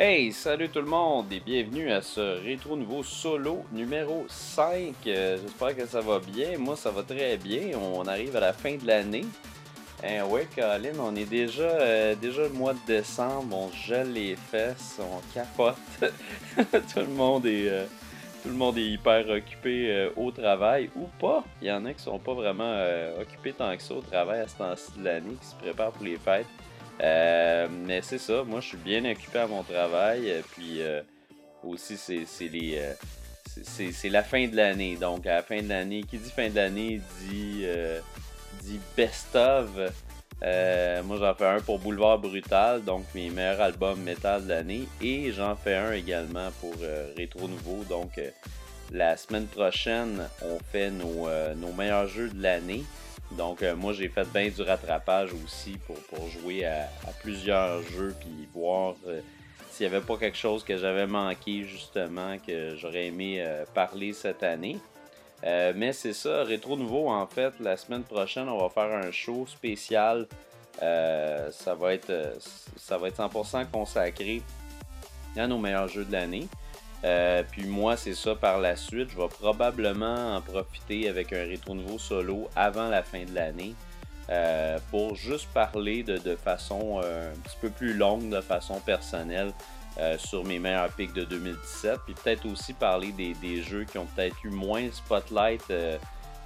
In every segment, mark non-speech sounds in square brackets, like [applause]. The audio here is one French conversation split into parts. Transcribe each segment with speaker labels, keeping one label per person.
Speaker 1: Hey, salut tout le monde et bienvenue à ce rétro nouveau solo numéro 5. Euh, J'espère que ça va bien. Moi, ça va très bien. On arrive à la fin de l'année. Eh ouais, Colin, on est déjà, euh, déjà le mois de décembre. On gèle les fesses, on capote. [laughs] tout, le monde est, euh, tout le monde est hyper occupé au travail ou pas. Il y en a qui sont pas vraiment occupés tant que ça au travail à ce temps-ci de l'année, qui se préparent pour les fêtes. Euh, mais c'est ça, moi je suis bien occupé à mon travail. euh, Puis euh, aussi, c'est les. c'est- la fin de l'année. Donc, à la fin de l'année, qui dit fin de l'année dit, dit best of. Euh, moi, j'en fais un pour Boulevard Brutal, donc mes meilleurs albums métal de l'année. Et j'en fais un également pour Rétro Nouveau. Donc, la semaine prochaine, on fait nos, nos meilleurs jeux de l'année. Donc, euh, moi, j'ai fait bien du rattrapage aussi pour, jouer à, plusieurs jeux puis voir euh, s'il n'y avait pas quelque chose que j'avais manqué, justement, que j'aurais aimé euh, parler cette année. Mais c'est ça, Rétro Nouveau, en fait, la semaine prochaine, on va faire un show spécial. Ça, va être, ça va être 100% consacré à nos meilleurs jeux de l'année. Euh, puis moi, c'est ça par la suite. Je vais probablement en profiter avec un rétro nouveau solo avant la fin de l'année euh, pour juste parler de, de façon euh, un petit peu plus longue, de façon personnelle sur mes meilleurs pics de 2017. Puis peut-être aussi parler des, des jeux qui ont peut-être eu moins spotlight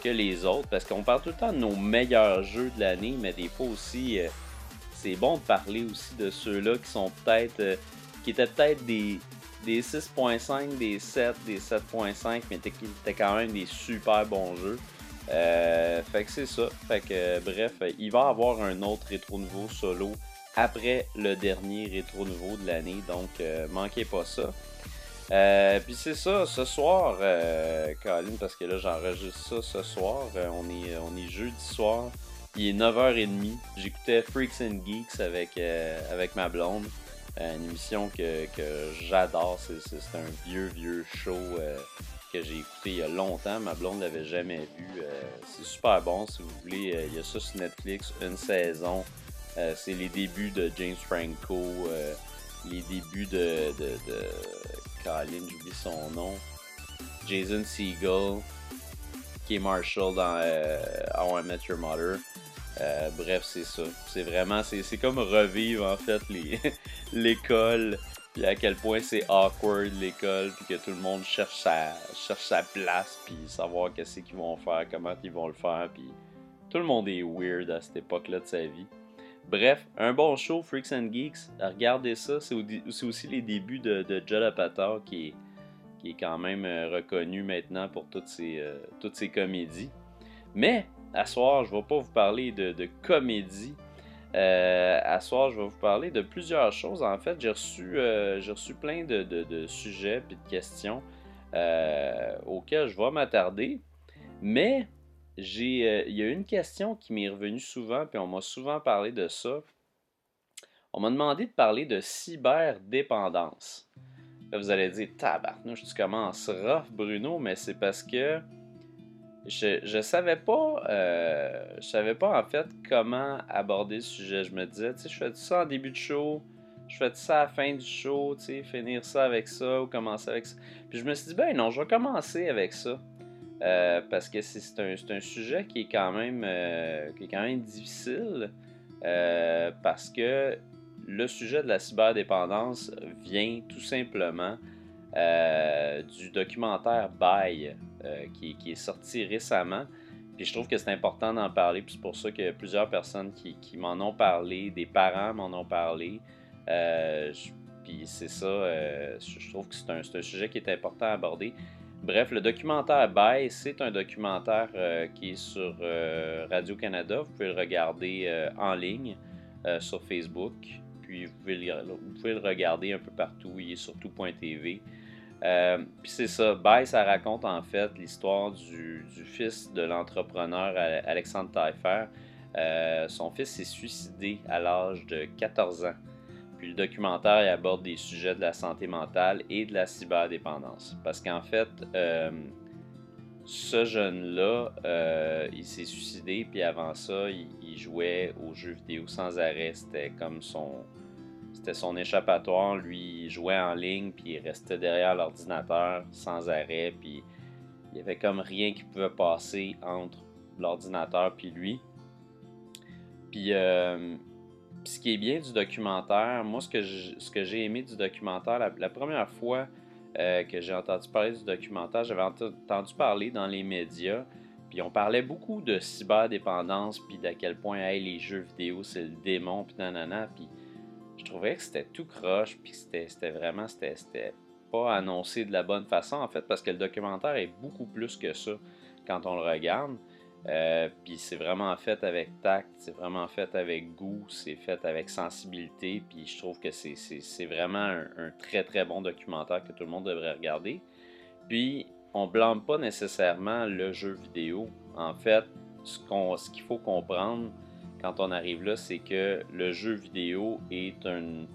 Speaker 1: que les autres. Parce qu'on parle tout le temps de nos meilleurs jeux de l'année, mais des fois aussi, c'est bon de parler aussi de ceux-là qui sont peut-être. qui étaient peut-être des, des 6.5, des 7, des 7.5, mais étaient quand même des super bons jeux. Euh, fait que c'est ça. Fait que euh, bref, il va y avoir un autre rétro nouveau solo après le dernier rétro nouveau de l'année. Donc euh, manquez pas ça. Puis c'est ça, ce soir, Colin, parce que là j'enregistre ça ce soir. on, est, on est jeudi soir. Il est 9h30. J'écoutais Freaks and Geeks avec, avec ma blonde. Une émission que, que j'adore. C'est, un vieux, vieux show euh, que j'ai écouté il y a longtemps. Ma blonde l'avait jamais vu. Euh, c'est super bon si vous voulez. Euh, il y a ça sur Netflix, une saison. Euh, c'est les débuts de James Franco, euh, les débuts de, de, de Colin, j'oublie son nom. Jason Segel, qui Marshall dans euh, How I Met Your Mother. Euh, bref, c'est ça. C'est vraiment, c'est comme revivre en fait [laughs] l'école, puis à quel point c'est awkward l'école, puis que tout le monde cherche sa, cherche sa place, puis savoir qu'est-ce qu'ils vont faire, comment ils vont le faire, puis tout le monde est weird à cette époque-là de sa vie. Bref, un bon show, Freaks and Geeks. Regardez ça, c'est au- c'est aussi les débuts de, de qui est, qui est quand même euh, reconnu maintenant pour toutes ses, euh, toutes ses comédies. Mais, à soir, je ne vais pas vous parler de, comédie. Euh, à soir, je vais vous parler de plusieurs choses. En fait, j'ai reçu, euh, reçu plein de, sujets et de questions euh, auxquels je vais m'attarder. Mais euh, il y a une question qui m'est revenue souvent, puis on m'a souvent parlé de ça. On m'a demandé de parler de cyberdépendance. Là, vous allez dire, tabarnouche, tu commences rough, Bruno, mais c'est parce que je, savais pas, euh, je savais pas en fait comment aborder le sujet. Je me disais, tu sais, je fais ça en début de show, je fais ça à la fin du show, tu sais, finir ça avec ça ou commencer avec ça. Puis je me suis dit, ben non, je vais commencer avec ça. Euh, parce que c'est un, un sujet qui est quand même, euh, qui est quand même difficile. parce que le sujet de la cyberdépendance vient tout simplement euh, du documentaire Bye euh, qui, est sorti récemment. Puis je trouve que c'est important d'en parler. Puis c'est pour ça a plusieurs personnes qui, m'en ont parlé, des parents m'en ont parlé. Euh, je- puis c'est ça, je trouve que c'est un, sujet qui est important à aborder. Bref, le documentaire Bye, c'est un documentaire qui est sur Radio-Canada. Vous pouvez le regarder en ligne sur Facebook. Puis vous pouvez, le, vous pouvez le regarder un peu partout. Il est sur tout.tv. Euh, puis c'est ça, Bye, ça raconte en fait l'histoire du, fils de l'entrepreneur Ale- Alexandre Taillefer. Euh, son fils s'est suicidé à l'âge de 14 ans. Puis le documentaire il aborde des sujets de la santé mentale et de la cyberdépendance. Parce qu'en fait, euh, ce jeune-là, euh, il s'est suicidé, puis avant ça, il, il jouait aux jeux vidéo sans arrêt. C'était comme son. C'était son échappatoire. Lui, il jouait en ligne, puis il restait derrière l'ordinateur sans arrêt, puis il y avait comme rien qui pouvait passer entre l'ordinateur puis lui. Puis, euh, ce qui est bien du documentaire, moi, ce que, ce que j'ai aimé du documentaire, la, première fois euh, que j'ai entendu parler du documentaire, j'avais entendu parler dans les médias, puis on parlait beaucoup de cyberdépendance, puis d'à quel point hey, les jeux vidéo, c'est le démon, puis nanana, puis je trouvais que c'était tout croche, puis c'était vraiment, c'était pas annoncé de la bonne façon, en fait, parce que le documentaire est beaucoup plus que ça quand on le regarde. Euh, puis c'est vraiment fait avec tact, c'est vraiment fait avec goût, c'est fait avec sensibilité. Puis je trouve que c'est vraiment un, très très bon documentaire que tout le monde devrait regarder. Puis on blâme pas nécessairement le jeu vidéo. En fait, ce qu'il faut comprendre quand on arrive là, c'est que le jeu vidéo est une,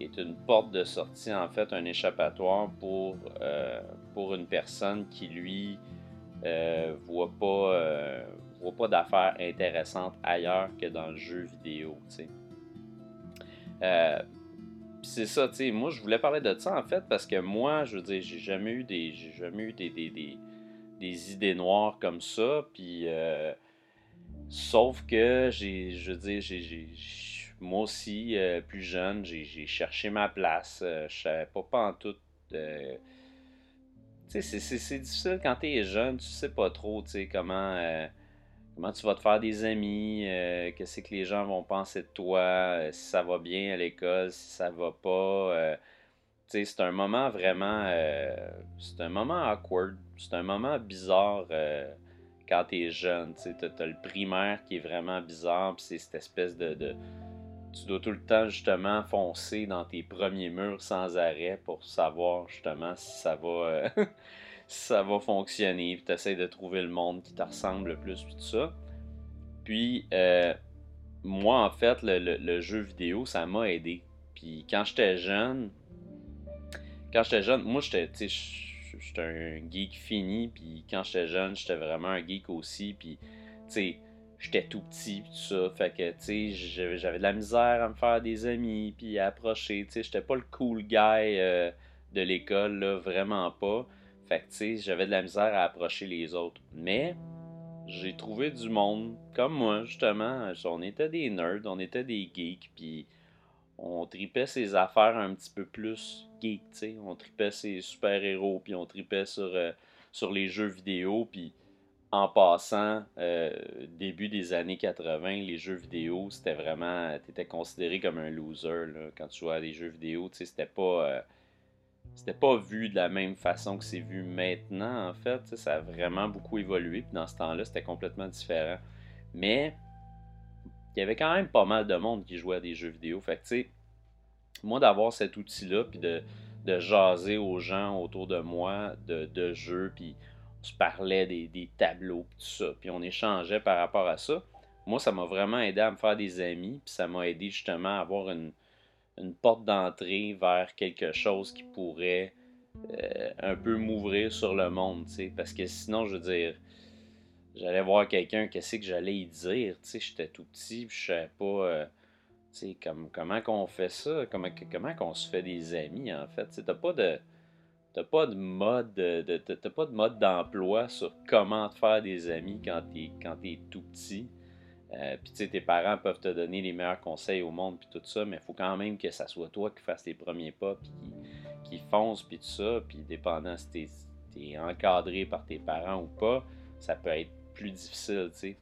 Speaker 1: est une porte de sortie, en fait, un échappatoire pour, euh, une personne qui, lui, euh, voit pas, euh, voit pas d'affaires intéressantes ailleurs que dans le jeu vidéo. C'est ça, tu sais, moi je voulais parler de ça en fait parce que moi, je veux dire, j'ai jamais eu des. Jamais eu des, idées noires comme ça. Sauf que j'ai. Je veux dire, j'ai. Moi aussi, plus jeune, j'ai cherché ma place. je savais pas, en tout c'est difficile quand tu es jeune, tu sais pas trop, comment, euh, comment tu vas te faire des amis, euh, qu'est-ce que les gens vont penser de toi, euh, si ça va bien à l'école, si ça va pas. c'est un moment vraiment. c'est un moment awkward, c'est un moment bizarre quand tu es jeune. Tu as, le primaire qui est vraiment bizarre, puis c'est cette espèce de tu dois tout le temps justement foncer dans tes premiers murs sans arrêt pour savoir justement si ça va, euh, [laughs] ça va fonctionner. Puis tu essaies de trouver le monde qui te ressemble le plus, puis tout ça. Puis euh, moi, en fait, le, jeu vidéo, ça m'a aidé. Puis quand j'étais jeune, quand j'étais jeune, moi j'étais, j'étais un geek fini. Puis quand j'étais jeune, j'étais vraiment un geek aussi. Puis tu sais j'étais tout petit tout ça fait que tu sais j'avais de la misère à me faire des amis puis à approcher tu sais j'étais pas le cool guy euh, de l'école là vraiment pas fait que tu sais j'avais de la misère à approcher les autres mais j'ai trouvé du monde comme moi justement on était des nerds on était des geeks puis on tripait ses affaires un petit peu plus on tripait ses super héros puis on tripait sur euh, sur les jeux vidéo puis en passant, euh, début des années 80, les jeux vidéo, c'était vraiment. Tu étais considéré comme un loser quand tu jouais à des jeux vidéo. C'était pas. Euh, c'était pas vu de la même façon que c'est vu maintenant, en fait. Ça a vraiment beaucoup évolué. Puis dans ce temps-là, c'était complètement différent. Mais il y avait quand même pas mal de monde qui jouait à des jeux vidéo. Fait que, moi, d'avoir cet outil-là, puis de, de jaser aux gens autour de moi de, de jeux, puis on se parlait des, tableaux, tout ça, puis on échangeait par rapport à ça. Moi, ça m'a vraiment aidé à me faire des amis, puis ça m'a aidé justement à avoir une, porte d'entrée vers quelque chose qui pourrait euh, un peu m'ouvrir sur le monde, tu sais, parce que sinon, je veux dire, j'allais voir quelqu'un, qu'est-ce que j'allais y dire, tu sais, j'étais tout petit, puis je savais pas, euh, sais, comment qu'on fait ça, comment, comment qu'on se fait des amis, en fait, tu t'as pas de t'as pas de mode de, pas de mode d'emploi sur comment te faire des amis quand t'es quand es tout petit. Euh, puis tu sais, tes parents peuvent te donner les meilleurs conseils au monde puis tout ça, mais il faut quand même que ça soit toi qui fasses tes premiers pas puis qui, qui fonce puis tout ça. Puis dépendant si t'es es encadré par tes parents ou pas, ça peut être plus difficile, tu sais.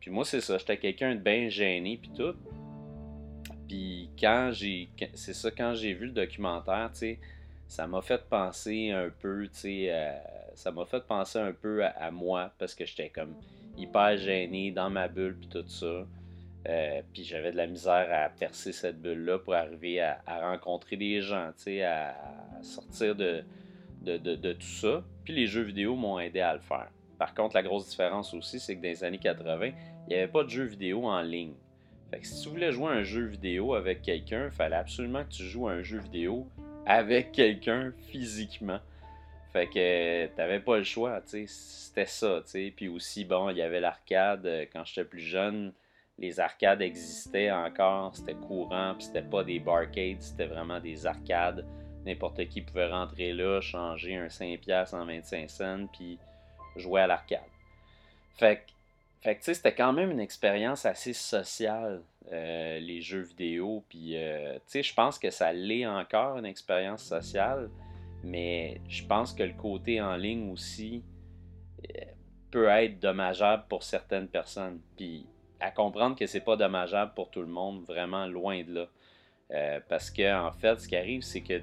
Speaker 1: Puis moi, c'est ça, j'étais quelqu'un de bien gêné puis tout. Puis quand j'ai... C'est ça, quand j'ai vu le documentaire, tu sais ça m'a fait penser un peu, tu sais, ça m'a fait penser un peu à, moi parce que j'étais comme hyper gêné dans ma bulle puis tout ça. Euh, puis j'avais de la misère à percer cette bulle-là pour arriver à, rencontrer des gens, tu sais, à, sortir de, de, tout ça. Puis les jeux vidéo m'ont aidé à le faire. Par contre, la grosse différence aussi, c'est que dans les années 80, il n'y avait pas de jeux vidéo en ligne. Fait que si tu voulais jouer à un jeu vidéo avec quelqu'un, il fallait absolument que tu joues à un jeu vidéo avec quelqu'un physiquement. Fait que t'avais pas le choix, c'était ça. Puis aussi, bon, il y avait l'arcade, euh, quand j'étais plus jeune, les arcades existaient encore, c'était courant, puis c'était pas des barcades, c'était vraiment des arcades. N'importe qui pouvait rentrer là, changer un 5$ en 25 cents, puis jouer à l'arcade. Fait que, tu sais, c'était quand même une expérience assez sociale, euh, les jeux vidéo. Puis, euh, tu sais, je pense que ça l'est encore, une expérience sociale. Mais je pense que le côté en ligne aussi euh, peut être dommageable pour certaines personnes. Puis, à comprendre que c'est pas dommageable pour tout le monde, vraiment loin de là. parce que, en fait, ce qui arrive, c'est que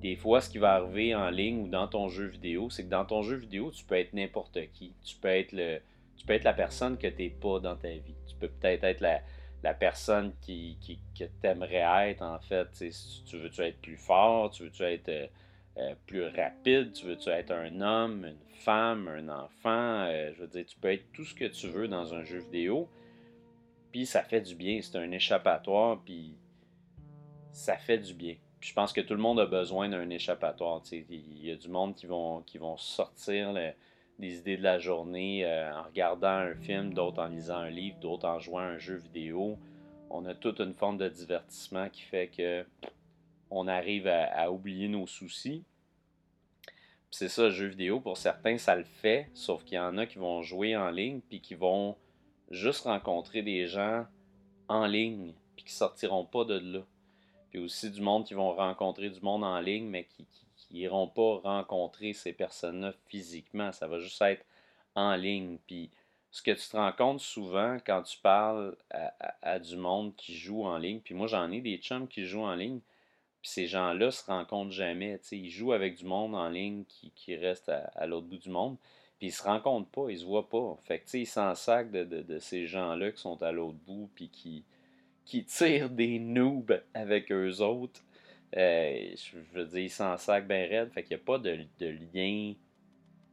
Speaker 1: des fois, ce qui va arriver en ligne ou dans ton jeu vidéo, c'est que dans ton jeu vidéo, tu peux être n'importe qui. Tu peux être le, tu peux être la personne que tu n'es pas dans ta vie. Tu peux peut-être être la, personne qui, qui que tu aimerais être, en fait. tu veux-tu être plus fort, tu veux-tu être euh, euh, plus rapide, tu veux-tu être un homme, une femme, un enfant. Euh, je veux dire, tu peux être tout ce que tu veux dans un jeu vidéo. Puis ça fait du bien, c'est un échappatoire, puis ça fait du bien je pense que tout le monde a besoin d'un échappatoire. Il y a du monde qui vont, qui vont sortir des idées de la journée euh, en regardant un film, d'autres en lisant un livre, d'autres en jouant à un jeu vidéo. On a toute une forme de divertissement qui fait que on arrive à, oublier nos soucis. C'est ça, le jeu vidéo, pour certains, ça le fait, sauf qu'il y en a qui vont jouer en ligne, puis qui vont juste rencontrer des gens en ligne, puis qui sortiront pas de là puis aussi du monde qui vont rencontrer du monde en ligne, mais qui n'iront pas rencontrer ces personnes-là physiquement. Ça va juste être en ligne. Puis ce que tu te rends compte souvent quand tu parles à, du monde qui joue en ligne, puis moi j'en ai des chums qui jouent en ligne, puis ces gens-là se rencontrent jamais. Ils jouent avec du monde en ligne qui, qui reste à, l'autre bout du monde, puis ils se rencontrent pas, ils se voient pas. Fait que ils s'en sacent de, de, de, ces gens-là qui sont à l'autre bout, puis qui, qui tirent des noobs avec eux autres. Euh, je veux dire, s'en sac bien raide. Fait qu'il n'y a pas de, lien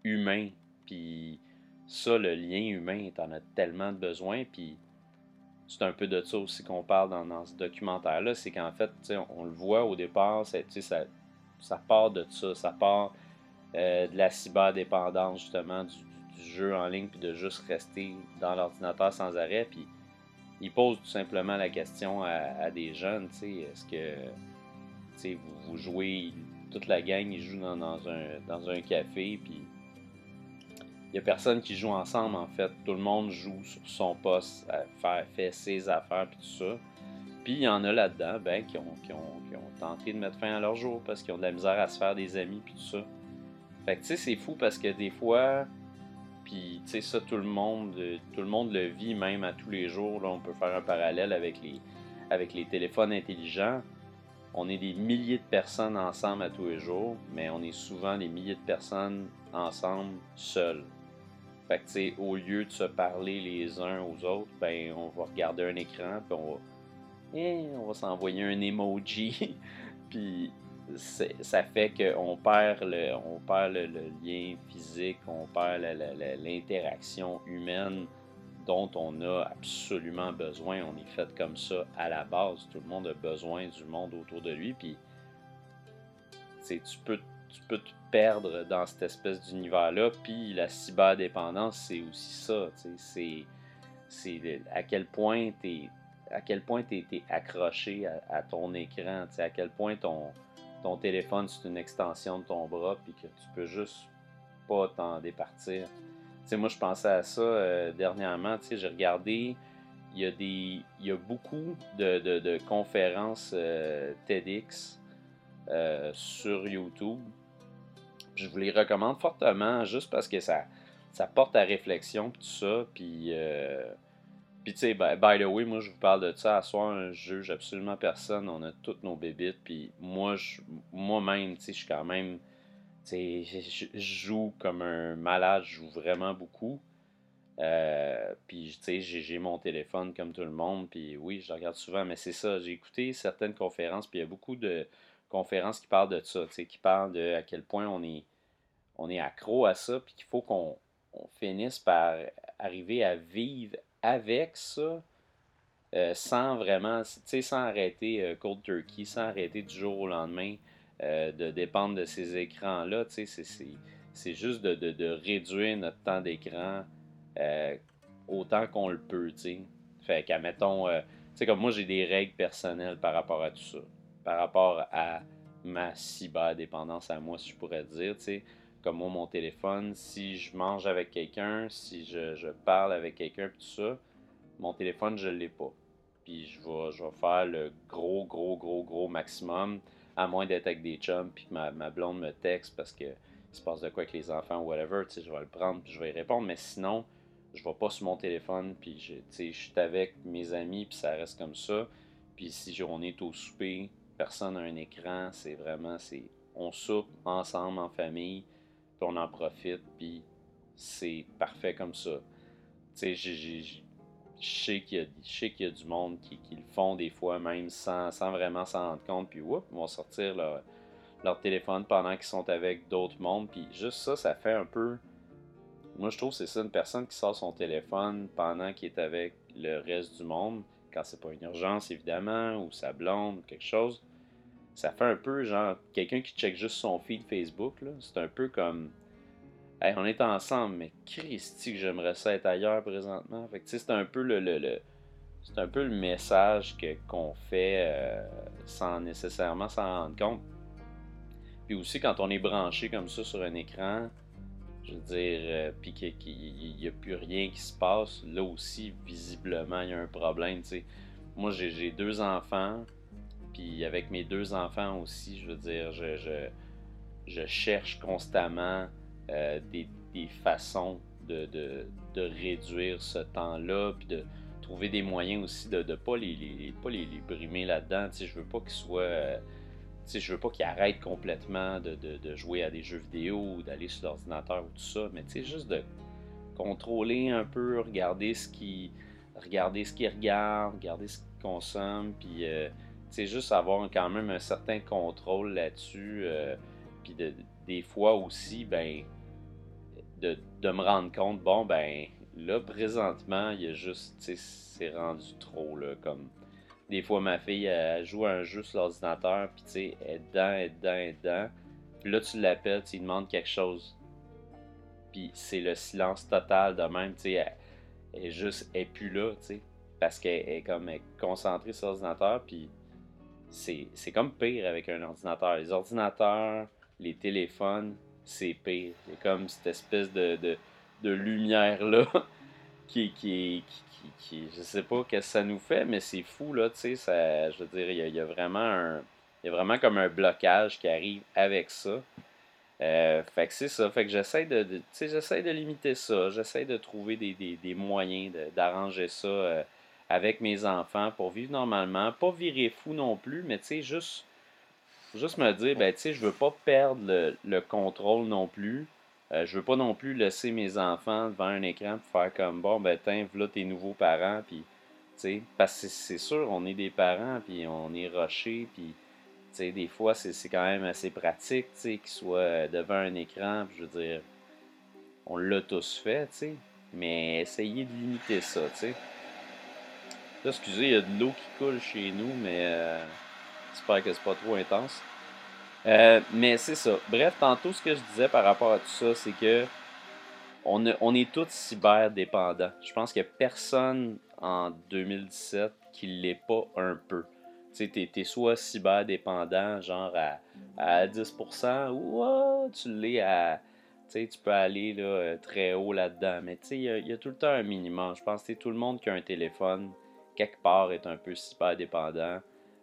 Speaker 1: humain. Puis ça, le lien humain, t'en as tellement besoin. Puis c'est un peu de ça aussi qu'on parle dans, ce documentaire-là. C'est qu'en fait, on, le voit au départ, ça, ça, part de ça. Ça part euh, de la cyberdépendance, justement, du, jeu en ligne, puis de juste rester dans l'ordinateur sans arrêt. Puis il pose tout simplement la question à, des jeunes, est-ce que vous, vous jouez, toute la gang, ils jouent dans, un, café, puis il n'y a personne qui joue ensemble, en fait. Tout le monde joue sur son poste, à faire, fait ses affaires, puis tout ça. Puis il y en a là-dedans, ben, qui ont, tenté de mettre fin à leur jour parce qu'ils ont de la misère à se faire des amis, puis tout ça. Fait que, tu sais, c'est fou parce que des fois, puis, tu sais, ça, tout le monde tout le monde le vit même à tous les jours. On peut faire un parallèle avec les téléphones intelligents. On est des milliers de personnes ensemble à tous les jours, mais on est souvent des milliers de personnes ensemble seuls. Fait que, au lieu de se parler les uns aux autres, ben, on va regarder un écran, puis on va, eh, s'envoyer un emoji, [laughs] puis ça fait qu'on perd, le, on perd le, lien physique, on perd l'interaction humaine dont on a absolument besoin. On est fait comme ça à la base. Tout le monde a besoin du monde autour de lui. Puis, tu peux, tu peux te perdre dans cette espèce d'univers-là. Puis, la cyberdépendance, c'est aussi ça. C'est à quel point tu es, accroché à, à, ton écran, à quel point ton, ton téléphone, c'est une extension de ton bras, puis que tu peux juste pas t'en départir. Sais, moi, je pensais à ça euh, dernièrement. J'ai regardé, il y, a y a beaucoup de, conférences euh, TEDx euh, sur YouTube. Je vous les recommande fortement juste parce que ça, ça porte à réflexion, tout ça. Puis puis tu sais, by, the way, moi je vous parle de ça. À soir, je juge absolument personne. On a toutes nos bébites. Puis moi, moi-même, tu sais, je suis quand même. Sais, je joue comme un malade. Je joue vraiment beaucoup. Euh, puis tu sais, j'ai mon téléphone comme tout le monde. Puis oui, je regarde souvent. Mais c'est ça. J'ai écouté certaines conférences. Puis il y a beaucoup de conférences qui parlent de ça. Tu sais, qui parlent de à quel point on est, on est accro à ça. Puis qu'il faut qu'on finisse par arriver à vivre avec ça, euh, sans vraiment, tu sais, sans arrêter euh, cold turkey, sans arrêter du jour au lendemain euh, de dépendre de ces écrans-là, c'est juste de, réduire notre temps d'écran autant qu'on le peut, tu sais. Fait qu'admettons, euh, sais, comme moi, j'ai des règles personnelles par rapport à tout ça. Par rapport à ma cyberdépendance à moi, si je pourrais dire. Comme moi, mon téléphone, si je mange avec quelqu'un, si je, parle avec quelqu'un, tout ça, mon téléphone, je l'ai pas. Puis je vais faire le gros, gros, gros, gros maximum, à moins d'être avec des chums, puis que ma, blonde me texte parce que il se passe de quoi avec les enfants ou whatever, tu sais, je vais le prendre puis je vais y répondre. Mais sinon, je vais pas sur mon téléphone, puis je, tu sais, je suis avec mes amis, puis ça reste comme ça. Puis si on est au souper, personne n'a un écran, c'est vraiment, c'est on soupe ensemble en famille, puis on en profite, puis c'est parfait comme ça. Tu sais, je sais qu'il y, a du monde qui, le font des fois même sans, vraiment s'en rendre compte, puis whoop, ils vont sortir leur, téléphone pendant qu'ils sont avec d'autres mondes, puis juste ça, ça fait un peu... Moi, je trouve que c'est ça, une personne qui sort son téléphone pendant qu'il est avec le reste du monde, quand c'est pas une urgence, évidemment, ou sa blonde, quelque chose, ça fait un peu genre quelqu'un qui check juste son feed Facebook. C'est un peu comme. On est ensemble, mais Christy que j'aimerais ça être ailleurs présentement. Fait que c'est un peu le, le, c'est un peu le message qu'on fait euh, sans nécessairement s'en rendre compte. Puis aussi quand on est branché comme ça sur un écran, je veux dire, euh, puis qu'il n'y a plus rien qui se passe, là aussi, visiblement, il y a un problème. Moi, j'ai deux enfants, puis avec mes deux enfants aussi, je veux dire, je, je cherche constamment euh, des, façons de, de, de, réduire ce temps-là, puis de trouver des moyens aussi de ne pas, les, pas les, brimer là-dedans. Tu sais, je veux pas. Euh, sais, je veux pas qu'ils arrêtent complètement de, de, jouer à des jeux vidéo ou d'aller sur l'ordinateur ou tout ça, mais tu juste de contrôler un peu, regarder ce qu'ils regarder ce qu'ils regardent, regarder ce qu'ils consomment, puis euh, juste avoir quand même un certain contrôle là-dessus. Euh, puis de, des fois aussi, ben, de, de, me rendre compte, bon, ben, là, présentement, il y a juste, tu sais, c'est rendu trop, là, comme. Des fois, ma fille, elle joue un jeu sur l'ordinateur, puis tu sais, elle est dedans, elle est dedans, elle est dedans. Puis là, tu l'appelles, tu lui demandes quelque chose. Puis c'est le silence total de même, tu sais, elle, elle, juste, elle est plus là, tu sais. Parce qu'elle est comme concentrée sur l'ordinateur, puis c'est comme pire avec un ordinateur. Les ordinateurs, les téléphones, c'est pire. C'est comme cette espèce de, de, de lumière-là [laughs] qui, qui, qui, qui, Je sais pas ce que ça nous fait, mais c'est fou, là, tu sais. Je veux dire, il y a, y a, vraiment un. Il y a vraiment comme un blocage qui arrive avec ça. Euh, fait que c'est ça. Fait que j'essaie de, de j'essaie de limiter ça. J'essaie de trouver des, des, des moyens d'arranger ça. Euh, avec mes enfants pour vivre normalement. Pas virer fou non plus, mais tu sais, juste, juste me dire, ben tu sais, je veux pas perdre le, contrôle non plus. Euh, je veux pas non plus laisser mes enfants devant un écran pour faire comme bon, ben tiens, voilà tes nouveaux parents, puis tu sais, parce que c'est sûr, on est des parents, puis on est rushés, puis tu sais, des fois, c'est quand même assez pratique, tu sais, qu'ils soient devant un écran, puis je veux dire, on l'a tous fait, tu sais, mais essayez de limiter ça, tu sais excusez, il y a de l'eau qui coule chez nous, mais euh, j'espère que c'est pas trop intense. Euh, mais c'est ça. Bref, tantôt, ce que je disais par rapport à tout ça, c'est que on, on est tous cyberdépendants. Je pense qu'il n'y a personne en 2017 qui ne l'est pas un peu. Tu sais, tu es, soit cyberdépendant, genre à, à 10%, ou tu l'es à. Tu sais, tu peux aller là, très haut là-dedans. Mais tu sais, il y, a tout le temps un minimum. Je pense que tout le monde qui a un téléphone quelque part, est un peu super dépendant.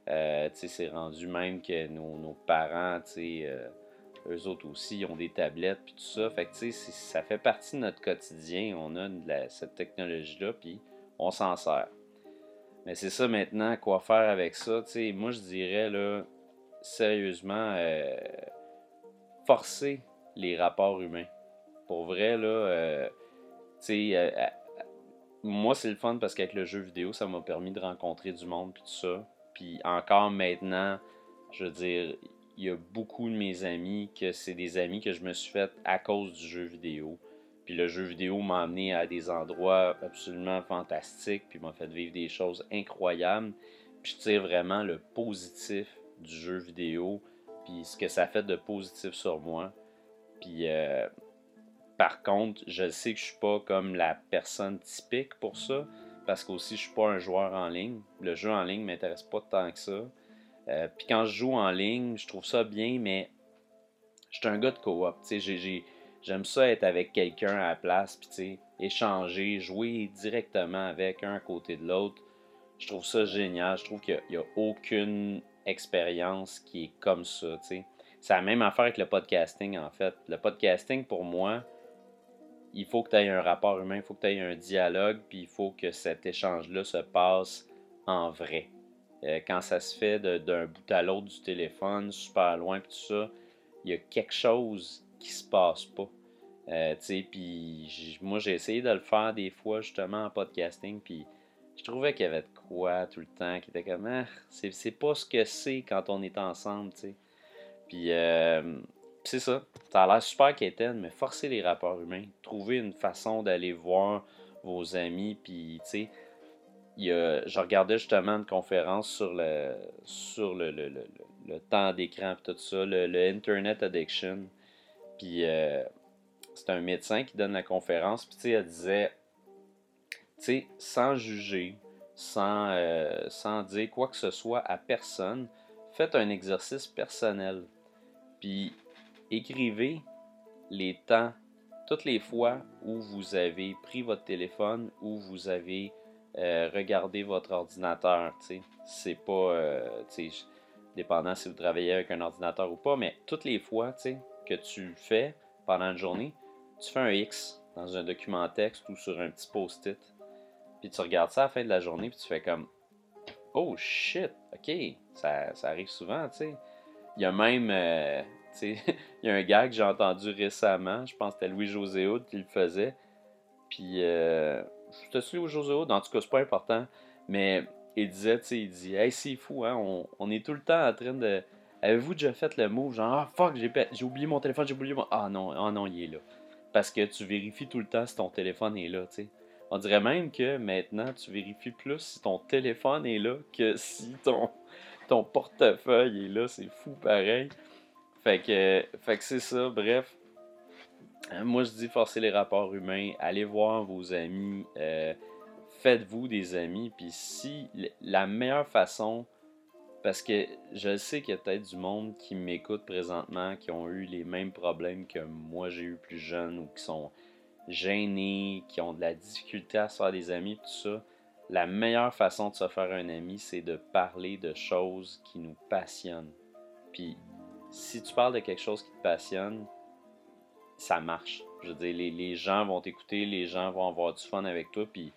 Speaker 1: Euh, c'est rendu même que nos, parents, euh, eux autres aussi, ont des tablettes, puis tout ça. Fait que, ça fait partie de notre quotidien. On a cette technologie-là, puis on s'en sert. Mais c'est ça maintenant, quoi faire avec ça? moi, je dirais, là, sérieusement, euh, forcer les rapports humains. Pour vrai, là, moi, c'est le fun parce qu'avec le jeu vidéo, ça m'a permis de rencontrer du monde puis tout ça. Puis encore maintenant, je veux dire, il y a beaucoup de mes amis que c'est des amis que je me suis fait à cause du jeu vidéo. Puis le jeu vidéo m'a amené à des endroits absolument fantastiques, puis m'a fait vivre des choses incroyables. Puis je tire vraiment le positif du jeu vidéo, puis ce que ça fait de positif sur moi. Puis euh, par contre, je sais que je suis pas comme la personne typique pour ça. Parce qu'aussi je suis pas un joueur en ligne. Le jeu en ligne m'intéresse pas tant que ça. Euh, puis quand je joue en ligne, je trouve ça bien, mais je suis un gars de coop. J'aime ça être avec quelqu'un à la place, puis échanger, jouer directement avec un à côté de l'autre. Je trouve ça génial. Je trouve qu'il n'y a, aucune expérience qui est comme ça. C'est la même affaire avec le podcasting, en fait. Le podcasting, pour moi, il faut que tu aies un rapport humain, il faut que tu aies un dialogue, puis il faut que cet échange-là se passe en vrai. Euh, quand ça se fait d'un bout à l'autre du téléphone, super loin, puis tout ça, il y a quelque chose qui se passe pas. Euh, puis moi, j'ai essayé de le faire des fois, justement, en podcasting, puis je trouvais qu'il y avait de quoi tout le temps, qui était comme, ah, c'est pas ce que c'est quand on est ensemble, tu sais. Puis, euh, c'est ça. Ça a l'air super quétaine, mais forcer les rapports humains. Trouver une façon d'aller voir vos amis. Puis, tu sais, je regardais justement une conférence sur le, sur le, le, le, temps d'écran et tout ça, le, Internet Addiction. Puis, euh, c'est un médecin qui donne la conférence. Puis, tu sais, elle disait, tu sais, sans juger, sans, euh, sans dire quoi que ce soit à personne, faites un exercice personnel. Puis, écrivez les temps, toutes les fois où vous avez pris votre téléphone, où vous avez euh, regardé votre ordinateur. C'est pas, euh, dépendant si vous travaillez avec un ordinateur ou pas, mais toutes les fois que tu fais pendant une journée, tu fais un X dans un document texte ou sur un petit post-it. Puis tu regardes ça à la fin de la journée, puis tu fais comme Oh shit, ok, ça, arrive souvent, tu sais. Il y a même, euh, [laughs] il y a un gars que j'ai entendu récemment, je pense que c'était Louis-José Houd qui le faisait. Puis, euh, c'était Louis-José Houd, en tout cas, c'est pas important. Mais il disait, tu sais, il dit, hey, c'est fou, hein, on, est tout le temps en train de. Avez-vous déjà fait le mot, genre, ah fuck, j'ai oublié mon téléphone, j'ai oublié mon. Ah non, ah non, il est là. Parce que tu vérifies tout le temps si ton téléphone est là, tu. On dirait même que maintenant, tu vérifies plus si ton téléphone est là que si ton, ton portefeuille est là. C'est fou pareil. Fait que, fait que c'est ça, bref. Euh, moi, je dis forcer les rapports humains, allez voir vos amis, euh, faites-vous des amis, puis si la meilleure façon, parce que je sais qu'il y a peut-être du monde qui m'écoute présentement, qui ont eu les mêmes problèmes que moi j'ai eu plus jeune, ou qui sont gênés, qui ont de la difficulté à se faire des amis, tout ça. La meilleure façon de se faire un ami, c'est de parler de choses qui nous passionnent. Puis si tu parles de quelque chose qui te passionne, ça marche. Je veux dire, les, gens vont t'écouter, les gens vont avoir du fun avec toi, puis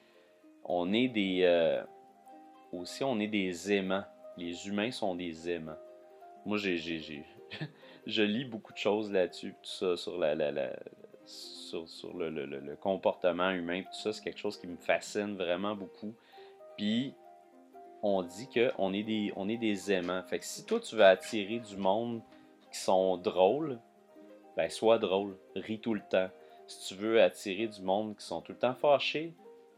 Speaker 1: on est des... Euh, aussi, on est des aimants. Les humains sont des aimants. Moi, j'ai... [laughs] je lis beaucoup de choses là-dessus, tout ça, sur la... sur, le, le, comportement humain, tout ça, c'est quelque chose qui me fascine vraiment beaucoup. Puis, on dit qu'on est, des, on est des aimants. Fait que si toi, tu veux attirer du monde sont drôles, ben sois drôle, ris tout le temps. Si tu veux attirer du monde qui sont tout le temps fâchés,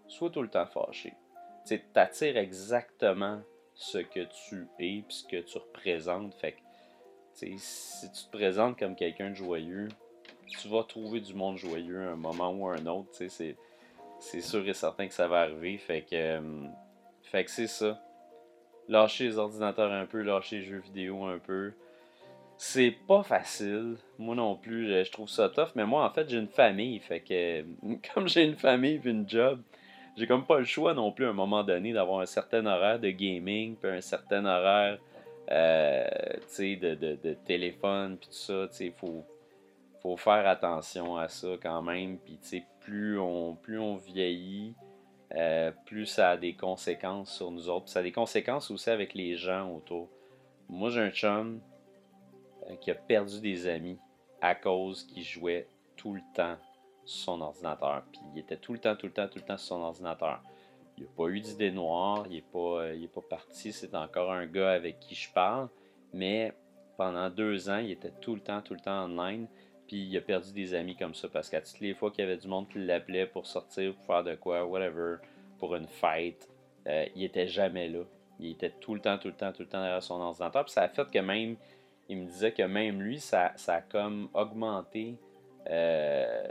Speaker 1: sois tout le temps fâché. Tu t'attires exactement ce que tu es et ce que tu représentes. Fait que, si tu te présentes comme quelqu'un de joyeux, tu vas trouver du monde joyeux un moment ou un autre. C'est, sûr et certain que ça va arriver. Fait que, euh, fait que c'est ça. Lâcher les ordinateurs un peu, lâcher les jeux vidéo un peu. C'est pas facile. Moi non plus, je trouve ça tough. Mais moi, en fait, j'ai une famille. Fait que, [laughs] comme j'ai une famille et une job, j'ai comme pas le choix non plus à un moment donné d'avoir un certain horaire de gaming, puis un certain horaire euh, de, de, de, téléphone, puis tout ça. Il faut, faut faire attention à ça quand même. Puis plus on, plus on vieillit, euh, plus ça a des conséquences sur nous autres. Ça a des conséquences aussi avec les gens autour. Moi, j'ai un chum qui a perdu des amis à cause qu'il jouait tout le temps son ordinateur. Puis il était tout le temps, tout le temps, tout le temps sur son ordinateur. Il n'a pas eu d'idée noire, il n'est pas, euh, pas parti, c'est encore un gars avec qui je parle, mais pendant deux ans, il était tout le temps, tout le temps online, puis il a perdu des amis comme ça, parce qu'à toutes les fois qu'il y avait du monde qui l'appelait pour sortir, pour faire de quoi, whatever, pour une fête, euh, il était jamais là. Il était tout le temps, tout le temps, tout le temps derrière son ordinateur, puis ça a fait que même il me disait que même lui, ça, ça a comme augmenté euh,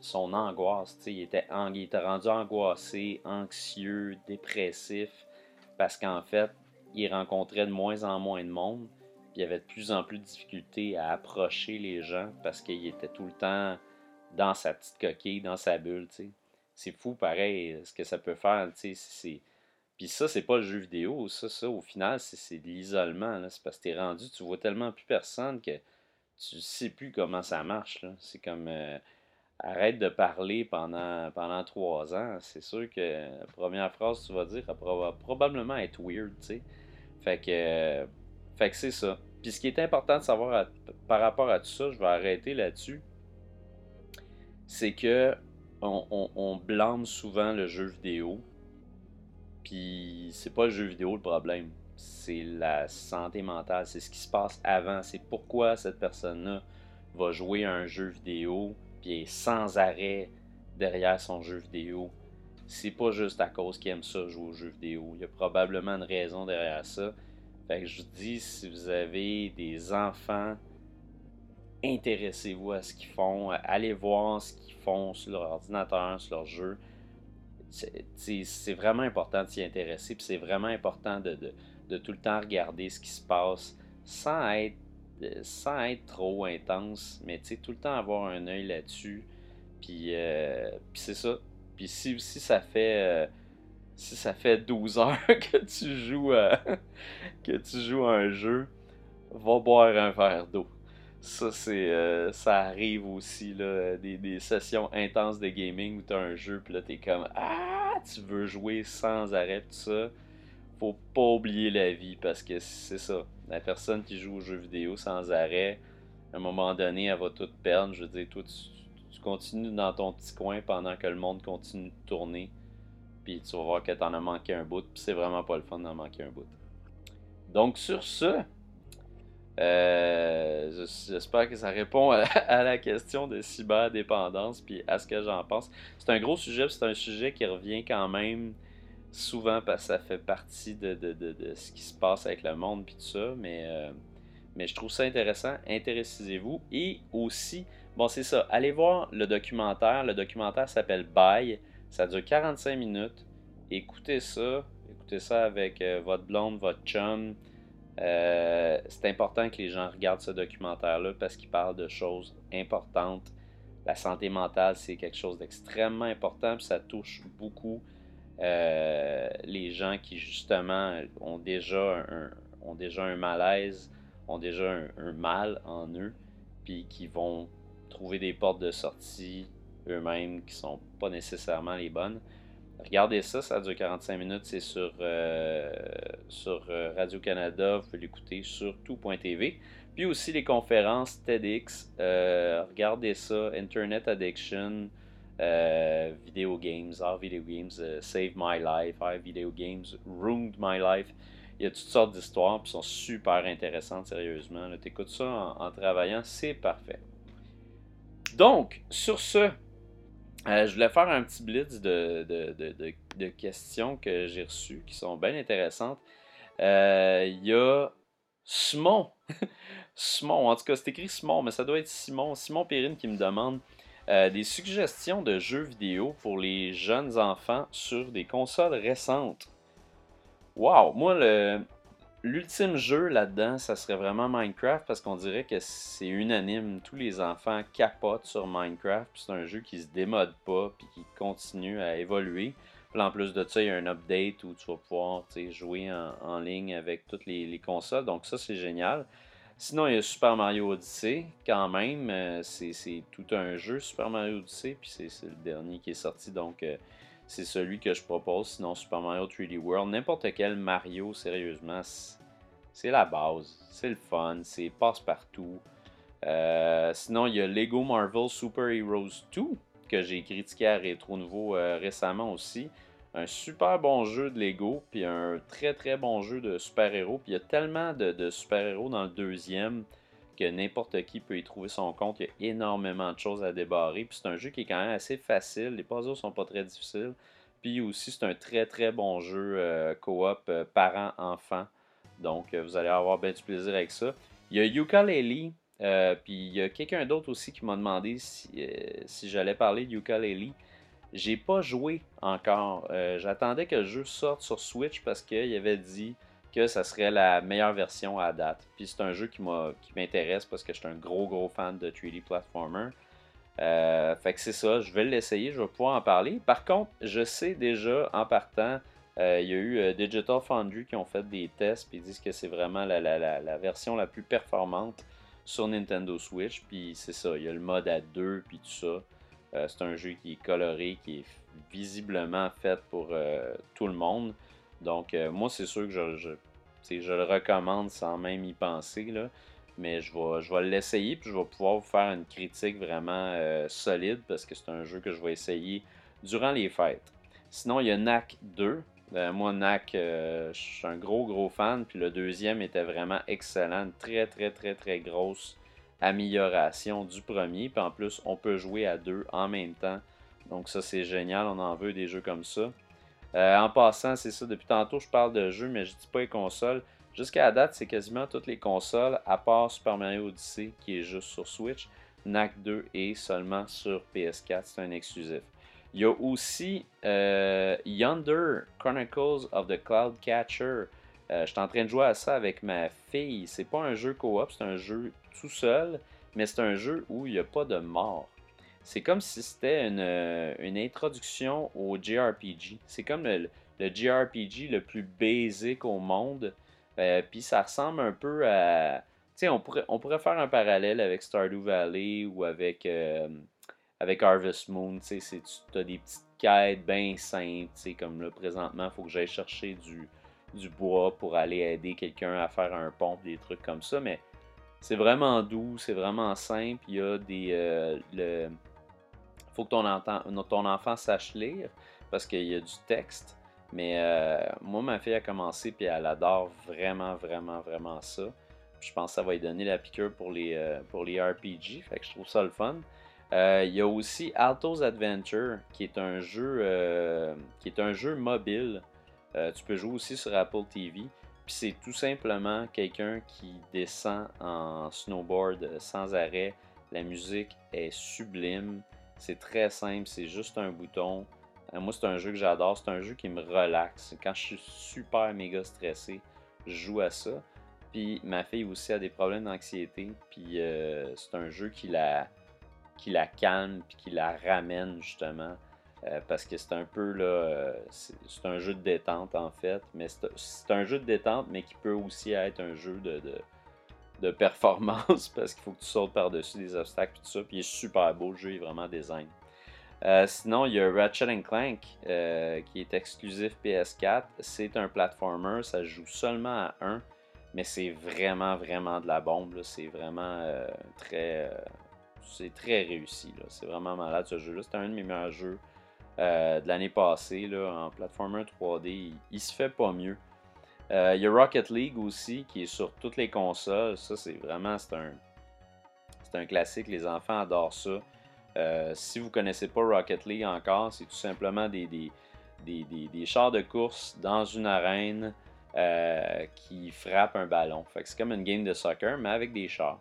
Speaker 1: son angoisse. Il était, il rendu angoissé, anxieux, dépressif, parce qu'en fait, il rencontrait de moins en moins de monde, il avait de plus en plus de difficultés à approcher les gens parce qu'il était tout le temps dans sa petite coquille, dans sa bulle. C'est fou, pareil, ce que ça peut faire. C'est puis ça, c'est pas le jeu vidéo. Ça, ça au final, c'est de l'isolement. C'est parce que t'es rendu, tu vois tellement plus personne que tu sais plus comment ça marche. C'est comme euh, arrête de parler pendant, pendant trois ans. C'est sûr que la première phrase que tu vas dire va probablement être weird, tu sais. Fait que, fait que c'est ça. Puis ce qui est important de savoir par rapport à tout ça, je vais arrêter là-dessus, c'est que on, on blâme souvent le jeu vidéo puis c'est pas le jeu vidéo le problème, c'est la santé mentale, c'est ce qui se passe avant, c'est pourquoi cette personne-là va jouer à un jeu vidéo puis est sans arrêt derrière son jeu vidéo. C'est pas juste à cause qu'il aime ça jouer au jeu vidéo, il y a probablement une raison derrière ça. Fait que je vous dis si vous avez des enfants intéressez-vous à ce qu'ils font, allez voir ce qu'ils font sur leur ordinateur, sur leur jeu c'est vraiment important de s'y intéresser, puis c'est vraiment important de, tout le temps regarder ce qui se passe sans être, euh, sans être trop intense, mais tout le temps avoir un œil là-dessus. Puis, euh, c'est ça. Puis si, si ça fait. Euh, si ça fait 12 [laughs] heures que tu joues que tu joues à un jeu, va boire un verre d'eau. Ça, c'est, euh, ça arrive aussi, là, des, sessions intenses de gaming où tu as un jeu, puis là, tu es comme Ah, tu veux jouer sans arrêt, tout ça. Faut pas oublier la vie parce que c'est ça. La personne qui joue aux jeux vidéo sans arrêt, à un moment donné, elle va tout perdre. Je veux dire, toi, tu, continues dans ton petit coin pendant que le monde continue de tourner. Puis tu vas voir que t'en as manqué un bout. Puis c'est vraiment pas le fun d'en manquer un bout. Donc, sur ce. Euh, j'espère que ça répond [laughs] à, la question de cyberdépendance puis à ce que j'en pense. C'est un gros sujet, c'est un sujet qui revient quand même souvent parce que ça fait partie de, ce qui se passe avec le monde puis tout ça, mais, euh, mais je trouve ça intéressant. Intéressez-vous et aussi, bon c'est ça, allez voir le documentaire. Le documentaire s'appelle Bye, ça dure 45 minutes. Écoutez ça, écoutez ça avec euh, votre blonde, votre chum. Euh, c'est important que les gens regardent ce documentaire-là parce qu'il parle de choses importantes. La santé mentale, c'est quelque chose d'extrêmement important, ça touche beaucoup euh, les gens qui, justement, ont déjà un, ont déjà un malaise, ont déjà un, mal en eux, puis qui vont trouver des portes de sortie eux-mêmes qui sont pas nécessairement les bonnes. Regardez ça, ça dure 45 minutes, c'est sur, euh, sur euh, Radio-Canada, vous pouvez l'écouter sur tout.tv. Puis aussi les conférences TEDx, euh, regardez ça, Internet Addiction, Video Games, Our Video Games Save My Life, Our Video Games Ruined My Life. Il y a toutes sortes d'histoires, qui sont super intéressantes, sérieusement. Tu écoutes ça en travaillant, c'est parfait. Donc, sur ce, euh, je voulais faire un petit blitz de, questions que j'ai reçues qui sont bien intéressantes. Euh, il y a Simon. [laughs] Simon, en tout cas, c'est écrit Simon, mais ça doit être Simon. Simon Périne qui me demande euh, des suggestions de jeux vidéo pour les jeunes enfants sur des consoles récentes. Waouh, moi, le, L'ultime jeu là-dedans, ça serait vraiment Minecraft parce qu'on dirait que c'est unanime. Tous les enfants capotent sur Minecraft. C'est un jeu qui se démode pas puis qui continue à évoluer. Puis en plus de ça, il y a un update où tu vas pouvoir jouer en, ligne avec toutes les, consoles. Donc ça, c'est génial. Sinon, il y a Super Mario Odyssey, quand même. Euh, c'est tout un jeu, Super Mario Odyssey. Puis c'est le dernier qui est sorti. Donc euh, c'est celui que je propose. Sinon, Super Mario 3D World, n'importe quel Mario, sérieusement, c'est la base. C'est le fun, c'est passe-partout. Euh, sinon, il y a Lego Marvel Super Heroes 2 que j'ai critiqué à Rétro Nouveau euh, récemment aussi. Un super bon jeu de Lego, puis un très très bon jeu de super-héros. Puis il y a tellement de, de super-héros dans le deuxième que n'importe qui peut y trouver son compte. Il y a énormément de choses à débarrer. Puis c'est un jeu qui est quand même assez facile. Les puzzles sont pas très difficiles. Puis aussi, c'est un très très bon jeu euh, coop euh, parent-enfant. Donc, euh, vous allez avoir bien du plaisir avec ça. Il y a Yooka-Laylee. puis il y a quelqu'un d'autre aussi qui m'a demandé si, si j'allais parler de Ukulele. J'ai pas joué encore. J'attendais que le jeu sorte sur Switch parce qu'il avait dit ça serait la meilleure version à date. Puis c'est un jeu qui m'intéresse parce que je suis un gros gros fan de 3D platformer. Euh, fait que c'est ça, je vais l'essayer, je vais pouvoir en parler. Par contre, je sais déjà en partant, euh, il y a eu euh, Digital Foundry qui ont fait des tests puis ils disent que c'est vraiment la, version la plus performante sur Nintendo Switch. Puis c'est ça, il y a le mode à deux puis tout ça. c'est un jeu qui est coloré, qui est visiblement fait pour tout le monde. Donc moi c'est sûr que je, je le recommande sans même y penser. Mais je vais, je vais l'essayer puis je vais pouvoir vous faire une critique vraiment euh, solide parce que c'est un jeu que je vais essayer durant les fêtes. Sinon, il y a NAC 2. Euh, moi, NAC, euh, je suis un gros, gros fan. Puis le deuxième était vraiment excellent. Une très, très, très, très grosse amélioration du premier. Puis en plus, on peut jouer à deux en même temps. Donc ça, c'est génial. On en veut des jeux comme ça. En passant, c'est ça. Depuis tantôt, je parle de jeux, mais je dis pas les consoles. Jusqu'à la date, c'est quasiment toutes les consoles, à part Super Mario Odyssey, qui est juste sur Switch. NAC 2 est seulement sur PS4, c'est un exclusif. Il y a aussi euh, Yonder Chronicles of the Cloud Catcher. Euh, je suis en train de jouer à ça avec ma fille. C'est pas un jeu coop, c'est un jeu tout seul, mais c'est un jeu où il n'y a pas de mort. C'est comme si c'était une, euh, introduction au JRPG. C'est comme le, le, JRPG le plus basic au monde. Euh, puis ça ressemble un peu à. Tu sais, on pourrait, on pourrait faire un parallèle avec Stardew Valley ou avec, euh, avec Harvest Moon. Tu sais, tu as des petites quêtes bien simples. Tu sais, comme là, présentement, il faut que j'aille chercher du, du bois pour aller aider quelqu'un à faire un pont, des trucs comme ça. Mais c'est vraiment doux, c'est vraiment simple. Il y a des. Faut que ton, enfant sache lire parce qu'il y a du texte. Mais euh, moi, ma fille a commencé puis elle adore vraiment, vraiment, vraiment ça. je pense que ça va lui donner la piqûre pour les, euh, pour les RPG. Fait que je trouve ça le fun. Euh, il y a aussi Alto's Adventure, qui est un jeu, qui est un jeu mobile. tu peux jouer aussi sur Apple TV. Puis c'est tout simplement quelqu'un qui descend en snowboard sans arrêt. La musique est sublime. C'est très simple, c'est juste un bouton. Euh, moi, c'est un jeu que j'adore. C'est un jeu qui me relaxe. Quand je suis super méga stressé, je joue à ça. Puis ma fille aussi a des problèmes d'anxiété. Puis euh, c'est un jeu qui la, qui la calme puis qui la ramène justement. Euh, parce que c'est un peu là. c'est un jeu de détente en fait. Mais c'est un jeu de détente, mais qui peut aussi être un jeu de, de, de performance [laughs] parce qu'il faut que tu sautes par-dessus des obstacles et tout ça. Puis il est super beau, le jeu est vraiment design. Euh, sinon, il y a Ratchet Clank euh, qui est exclusif PS4. C'est un platformer, ça joue seulement à 1, mais c'est vraiment, vraiment de la bombe. C'est vraiment euh, très. c'est très réussi. C'est vraiment malade ce jeu-là. C'est un de mes meilleurs jeux de l'année passée là, en platformer 3D. Il, se fait pas mieux. Il y a Rocket League aussi qui est sur toutes les consoles. Ça, c'est vraiment. C'est un, c'est un classique. Les enfants adorent ça. Euh, si vous ne connaissez pas Rocket League encore, c'est tout simplement des, des, chars de course dans une arène euh, qui frappent un ballon. c'est comme une game de soccer, mais avec des chars.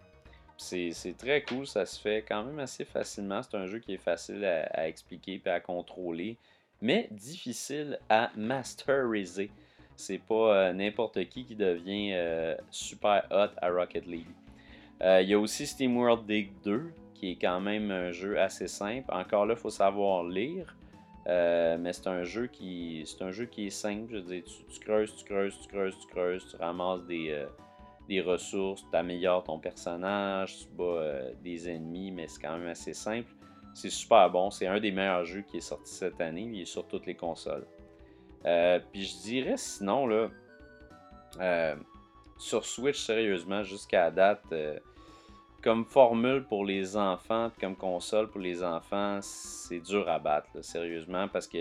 Speaker 1: C'est, très cool, ça se fait quand même assez facilement. C'est un jeu qui est facile à, expliquer et à contrôler, mais difficile à masteriser. C'est pas euh, n'importe qui qui devient super hot à Rocket League. Il y a aussi SteamWorld Dig 2 qui est quand même un jeu assez simple. Encore là, il faut savoir lire. Euh, mais c'est un jeu qui c'est un jeu qui est simple. Je veux dire, tu, creuses, tu creuses, tu creuses, tu creuses, tu ramasses des, euh, des ressources, tu améliores ton personnage, tu bats euh, des ennemis, mais c'est quand même assez simple. C'est super bon. C'est un des meilleurs jeux qui est sorti cette année. Il est sur toutes les consoles. Puis je dirais sinon là sur Switch sérieusement jusqu'à date comme formule pour les enfants, comme console pour les enfants, c'est dur à battre, sérieusement, parce que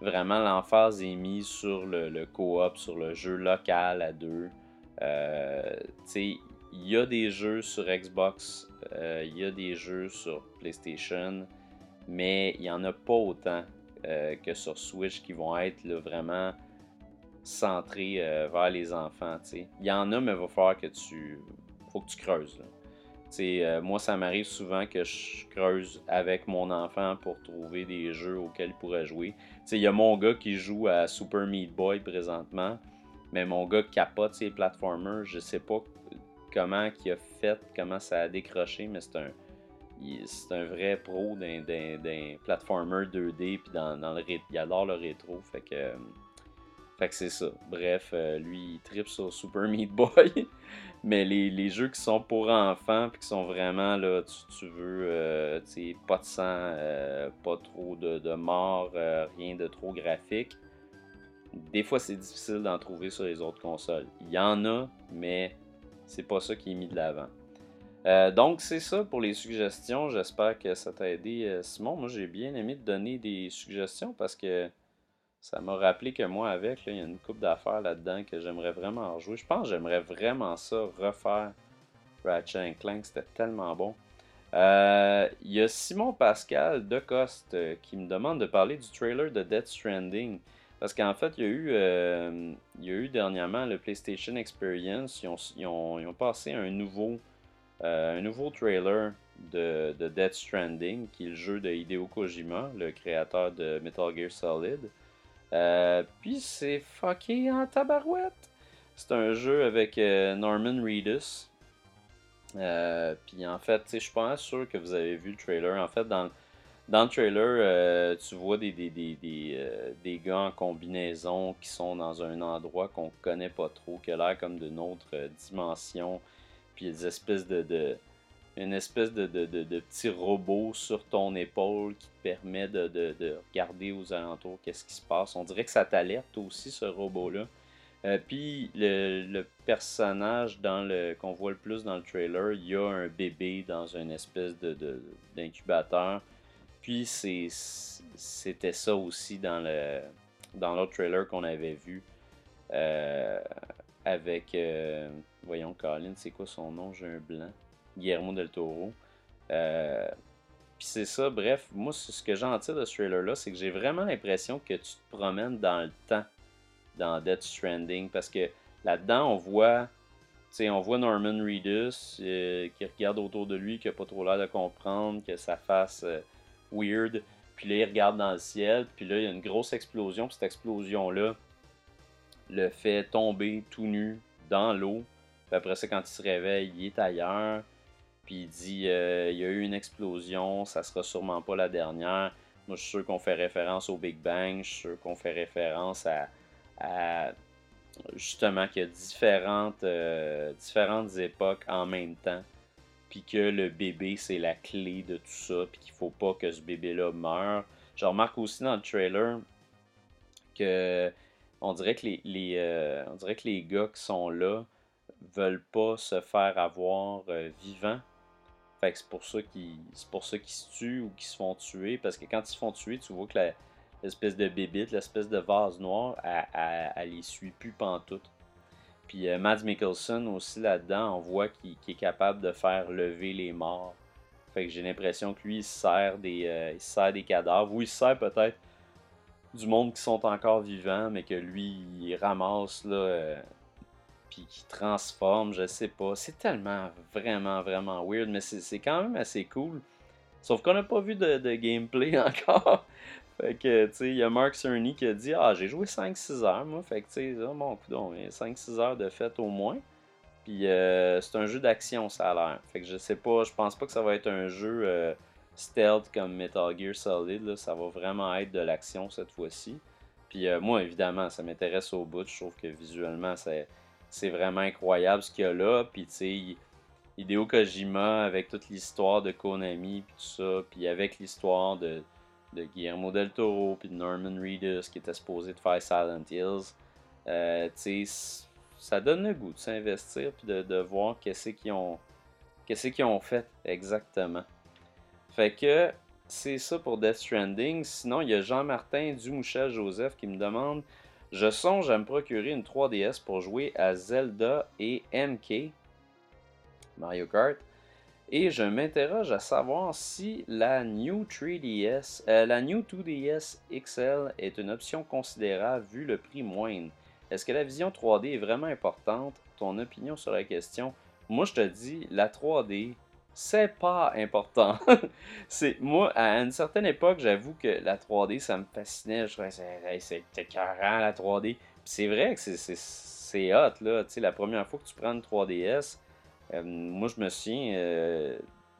Speaker 1: vraiment l'emphase est mise sur le, le co-op, sur le jeu local à deux. Euh, il y a des jeux sur Xbox, euh, il y a des jeux sur PlayStation, mais il n'y en a pas autant euh, que sur Switch qui vont être vraiment centrés vers les enfants. Il y en a, mais il va falloir que tu. faut que tu creuses. euh, moi, ça m'arrive souvent que je creuse avec mon enfant pour trouver des jeux auxquels il pourrait jouer. Il y a mon gars qui joue à Super Meat Boy présentement, mais mon gars capote ses platformers. Je sais pas comment il a fait, comment ça a décroché, mais c'est un, c'est un vrai pro d'un platformer 2D, puis dans, le, il adore le rétro, fait que, fait que c'est ça. Bref, euh, lui, il tripe sur Super [laughs] Meat Boy. Mais les, jeux qui sont pour enfants, puis qui sont vraiment, là, tu, veux, euh, pas de sang, euh, pas trop de, de mort, rien de trop graphique, des fois c'est difficile d'en trouver sur les autres consoles. Il y en a, mais c'est pas ça qui est mis de l'avant. Donc c'est ça pour les suggestions. J'espère que ça t'a aidé, Simon. Moi j'ai bien aimé te donner des suggestions parce que ça m'a rappelé que moi, avec, il y a une coupe d'affaires là-dedans que j'aimerais vraiment rejouer. Je pense que j'aimerais vraiment ça, refaire Ratchet Clank. C'était tellement bon. Euh, il y a Simon Pascal de Coste euh, qui me demande de parler du trailer de Death Stranding. Parce qu'en fait, il y, a eu, euh, il y a eu dernièrement le PlayStation Experience. Ils ont, passé un nouveau, un nouveau trailer de, de, Death Stranding, qui est le jeu de Hideo Kojima, le créateur de Metal Gear Solid. Euh, puis c'est fucké en tabarouette. C'est un jeu avec euh, Norman Reedus. Euh, puis en fait, je suis pas sûr que vous avez vu le trailer. En fait, dans, le trailer, tu vois des, gars en combinaison qui sont dans un endroit qu'on connaît pas trop, qui a l'air comme d'une autre dimension. Puis des espèces de une espèce de, petit robot sur ton épaule qui te permet de, regarder aux alentours qu'est-ce qui se passe. On dirait que ça t'alerte aussi, ce robot-là. Euh, puis le, personnage dans le qu'on voit le plus dans le trailer, il y a un bébé dans une espèce d'incubateur. Puis c'est, c'était ça aussi dans le dans l'autre trailer qu'on avait vu euh, avec euh, voyons Colin, c'est quoi son nom, j'ai un blanc. Guillermo del Toro. Euh, puis c'est ça, bref, moi, ce que j'en tire de ce trailer-là, c'est que j'ai vraiment l'impression que tu te promènes dans le temps dans Death Stranding. Parce que là-dedans, on voit, on voit Norman Reedus euh, qui regarde autour de lui, qui n'a pas trop l'air de comprendre, que sa face weird. Puis là, il regarde dans le ciel, puis là, il y a une grosse explosion. Puis cette explosion-là le fait tomber tout nu dans l'eau. Puis après ça, quand il se réveille, il est ailleurs. Puis il dit euh, il y a eu une explosion, ça sera sûrement pas la dernière. Moi, je suis sûr qu'on fait référence au Big Bang, je suis sûr qu'on fait référence à, justement qu'il y a différentes, euh, différentes époques en même temps. Puis que le bébé, c'est la clé de tout ça, puis qu'il faut pas que ce bébé-là meure. Je remarque aussi dans le trailer que on dirait que les, les euh, on dirait que les gars qui sont là veulent pas se faire avoir vivants fait que c'est pour ça qu'ils c'est pour ça qu'ils se tuent ou qu'ils se font tuer. Parce que quand ils se font tuer, tu vois que l'espèce de bébite, l'espèce de vase noir, elle, elle, les suit plus pantoute. Puis euh, Mads Mikkelsen aussi là-dedans, on voit qu'il est capable de faire lever les morts. Fait que j'ai l'impression que lui, il sert des, euh, sert des cadavres. Ou il sert peut-être du monde qui sont encore vivants, mais que lui, il ramasse là, euh, qui transforme, je sais pas. C'est tellement vraiment, vraiment weird, mais c'est quand même assez cool. Sauf qu'on n'a pas vu de, gameplay [laughs] encore. fait que, tu sais, il y a Mark Cerny qui a dit Ah, j'ai joué 5-6 heures, moi. Fait que, tu sais, oh, bon, coup 5-6 heures de fête au moins. Puis, euh, c'est un jeu d'action, ça a l'air. Fait que je sais pas, je pense pas que ça va être un jeu euh, stealth comme Metal Gear Solid. Ça va vraiment être de l'action cette fois-ci. Puis, euh, moi, évidemment, ça m'intéresse au bout. Je trouve que visuellement, c'est vraiment incroyable ce qu'il y a là. Puis, tu sais, Hideo Kojima avec toute l'histoire de Konami, puis tout ça, puis avec l'histoire de, de Guillermo del Toro, puis de Norman Reedus qui était supposé de faire Silent Hills. Euh, tu sais, ça donne le goût de s'investir, puis de, voir ont, qu'est-ce qu'ils ont fait exactement. Fait que c'est ça pour Death Stranding. Sinon, il y a Jean-Martin Dumouchel-Joseph qui me demande je songe à me procurer une 3DS pour jouer à Zelda et MK, Mario Kart, et je m'interroge à savoir si la New 3DS, euh, la New 2DS XL est une option considérable vu le prix moindre. Est-ce que la vision 3D est vraiment importante? Ton opinion sur la question? Moi, je te dis, la 3D, c'est pas important. [laughs] c'est Moi, à une certaine époque, j'avoue que la 3D, ça me fascinait. Je trouvais c'était écœurant, la 3D. c'est vrai que c'est hot, là. Tu sais, la première fois que tu prends une 3DS, euh, moi, je me souviens, euh,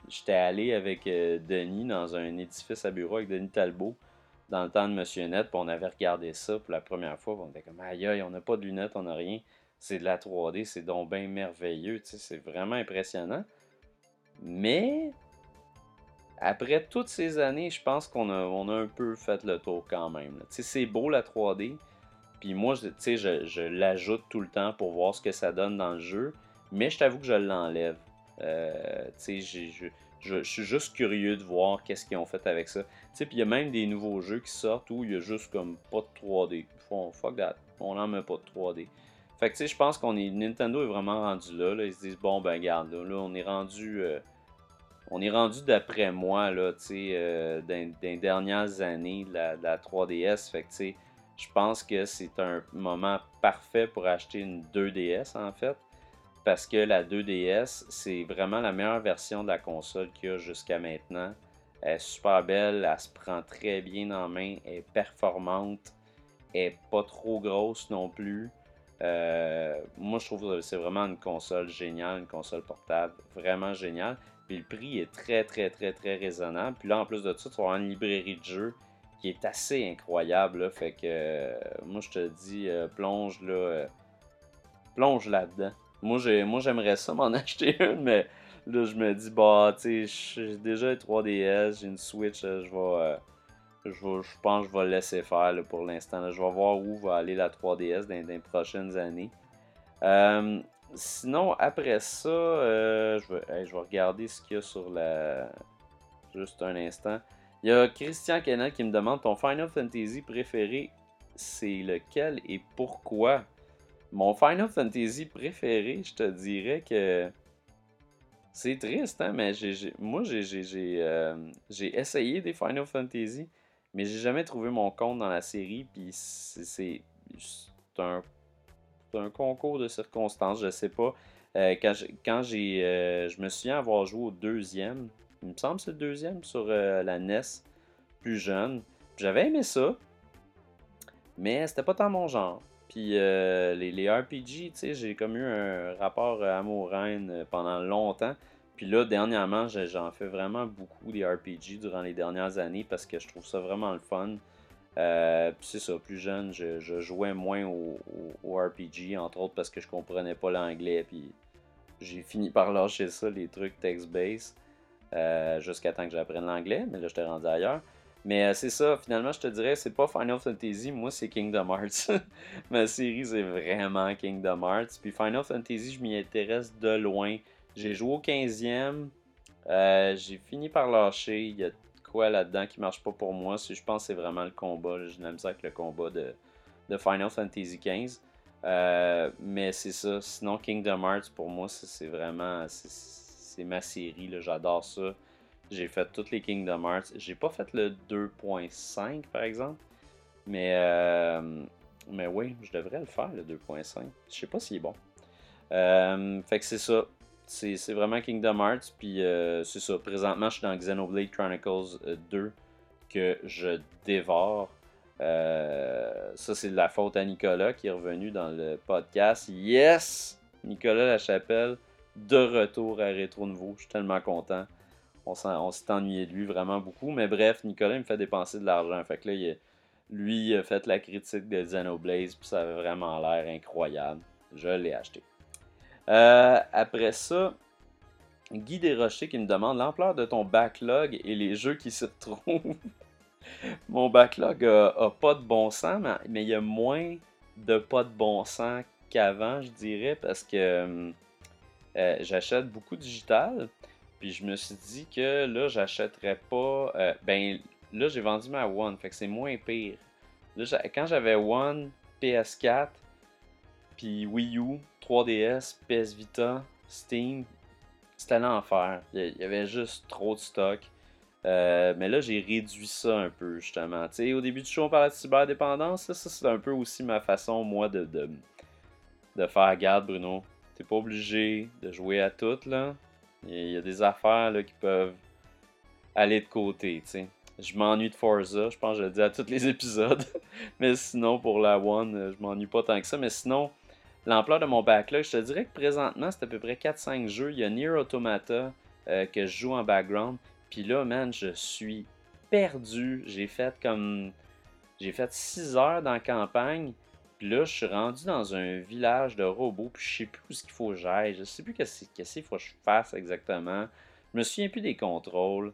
Speaker 1: j'étais allé avec euh, Denis dans un édifice à bureau avec Denis Talbot dans le temps de Monsieur Net, puis on avait regardé ça pour la première fois, on était comme aïe aïe, on n'a pas de lunettes, on n'a rien. C'est de la 3D, c'est donc bien merveilleux, c'est vraiment impressionnant. Mais après toutes ces années, je pense qu'on a, on a un peu fait le tour quand même. C'est beau la 3D. Puis moi, je, je, l'ajoute tout le temps pour voir ce que ça donne dans le jeu. Mais je t'avoue que je l'enlève. Euh, je, je, suis juste curieux de voir qu'est-ce qu'ils ont fait avec ça. Puis il y a même des nouveaux jeux qui sortent où il y a juste comme pas de 3D. fuck that. On n'en met pas de 3D. Fait que tu sais, je pense qu'on est. Nintendo est vraiment rendu là, Ils se disent bon ben garde, là, on est rendu. Euh, on est rendu d'après moi, là, tu sais, euh, dans, les dernières années de la, 3DS. Fait que tu sais, je pense que c'est un moment parfait pour acheter une 2DS en fait parce que la 2DS, c'est vraiment la meilleure version de la console qu'il y a jusqu'à maintenant. Elle est super belle, elle se prend très bien en main, elle est performante, elle est pas trop grosse non plus. Euh, moi, je trouve que c'est vraiment une console géniale, une console portable, vraiment géniale. Puis le prix est très, très, très, très raisonnable. Puis là, en plus de ça, tu vas une librairie de jeux qui est assez incroyable. Fait que euh, moi, je te dis, euh, plonge là, plonge là-dedans. Moi, j'aimerais ça m'en [laughs] acheter une, mais là, je me dis, bah, tu sais, j'ai déjà une 3DS, j'ai une Switch, je vais. Je, pense que je vais le laisser faire pour l'instant. Je vais voir où va aller la 3DS dans, les prochaines années. Euh, sinon, après ça, euh, je, vais, je vais regarder ce qu'il y a sur la. Juste un instant. Il y a Christian Kennel qui me demande ton Final Fantasy préféré, c'est lequel et pourquoi? Mon Final Fantasy préféré, je te dirais que c'est triste, hein, mais moi euh, j'ai essayé des Final Fantasy, mais j'ai jamais trouvé mon compte dans la série, puis c'est un, concours de circonstances, je sais pas. Euh, quand j'ai, euh, je me souviens avoir joué au deuxième, il me semble que c'est le deuxième sur la NES, plus jeune. J'avais aimé ça, mais c'était pas tant mon genre. Puis euh, les, RPG, tu sais, j'ai comme eu un rapport amour-haine euh, pendant longtemps. Puis là, dernièrement, j'en fais vraiment beaucoup des RPG durant les dernières années parce que je trouve ça vraiment le fun. Euh, puis c'est ça, plus jeune, je, jouais moins au, RPG, entre autres parce que je comprenais pas l'anglais. Puis j'ai fini par lâcher ça, les trucs text-based, jusqu'à temps que j'apprenne l'anglais. Mais là, j'étais rendu ailleurs. Mais euh, c'est ça, finalement, je te dirais, c'est pas Final Fantasy, moi c'est Kingdom Hearts. [laughs] Ma série, c'est vraiment Kingdom Hearts. Puis Final Fantasy, je m'y intéresse de loin. J'ai joué au 15e, euh, j'ai fini par lâcher. Il y a quoi là-dedans qui marche pas pour moi. Je pense que c'est vraiment le combat. Je n'aime ça avec le combat de, de Final Fantasy 15. Euh, mais c'est ça. Sinon, Kingdom Hearts, pour moi, c'est vraiment. C'est ma série. J'adore ça. J'ai fait toutes les Kingdom Hearts. J'ai pas fait le 2.5 par exemple. Mais, euh, mais oui, je devrais le faire le 2.5. Je sais pas s'il est bon. Fait que c'est ça. C'est vraiment Kingdom Hearts. Puis euh, c'est ça. Présentement, je suis dans Xenoblade Chronicles 2 que je dévore. ça, c'est de la faute à Nicolas qui est revenu dans le podcast. Yes! Nicolas Lachapelle, de retour à Rétro Nouveau. Je suis tellement content on s'est ennuyé de lui vraiment beaucoup. Mais bref, Nicolas me fait dépenser de l'argent. Fait que là, lui a fait la critique de Xenoblade, puis ça avait vraiment l'air incroyable. Je l'ai acheté. Euh, après ça, Guy Desrochers qui me demande l'ampleur de ton backlog et les jeux qui se trouvent. [laughs] Mon backlog a, pas de bon sens, mais, il y a moins de pas de bon sens qu'avant, je dirais, parce que euh, j'achète beaucoup digital. Puis je me suis dit que là, j'achèterais pas. Euh, ben là, j'ai vendu ma One, fait que c'est moins pire. Là, quand j'avais One, PS4, puis Wii U, 3DS, PS Vita, Steam, c'était l'enfer. Il y avait juste trop de stock. Euh, mais là, j'ai réduit ça un peu, justement. au début du show, on parlait de cyberdépendance. ça, c'est un peu aussi ma façon, moi, de, de, de faire garde, Bruno. T'es pas obligé de jouer à tout, là Il y a des affaires qui peuvent aller de côté, tu sais. Je m'ennuie de Forza, je pense que je le dis à tous les [laughs] épisodes. mais sinon, pour la One, je m'ennuie pas tant que ça. Mais sinon, l'ampleur de mon backlog, je te dirais que présentement, c'est à peu près 4-5 jeux. Il y a Nier Automata euh, que je joue en background. Puis là, man, je suis perdu. J'ai fait comme. J'ai fait 6 heures dans campagne. Puis là, je suis rendu dans un village de robots. Puis je sais plus où ce qu'il faut que j'aille. Je sais plus qu'est-ce qu'il faut que je fasse exactement. Je me souviens plus des contrôles.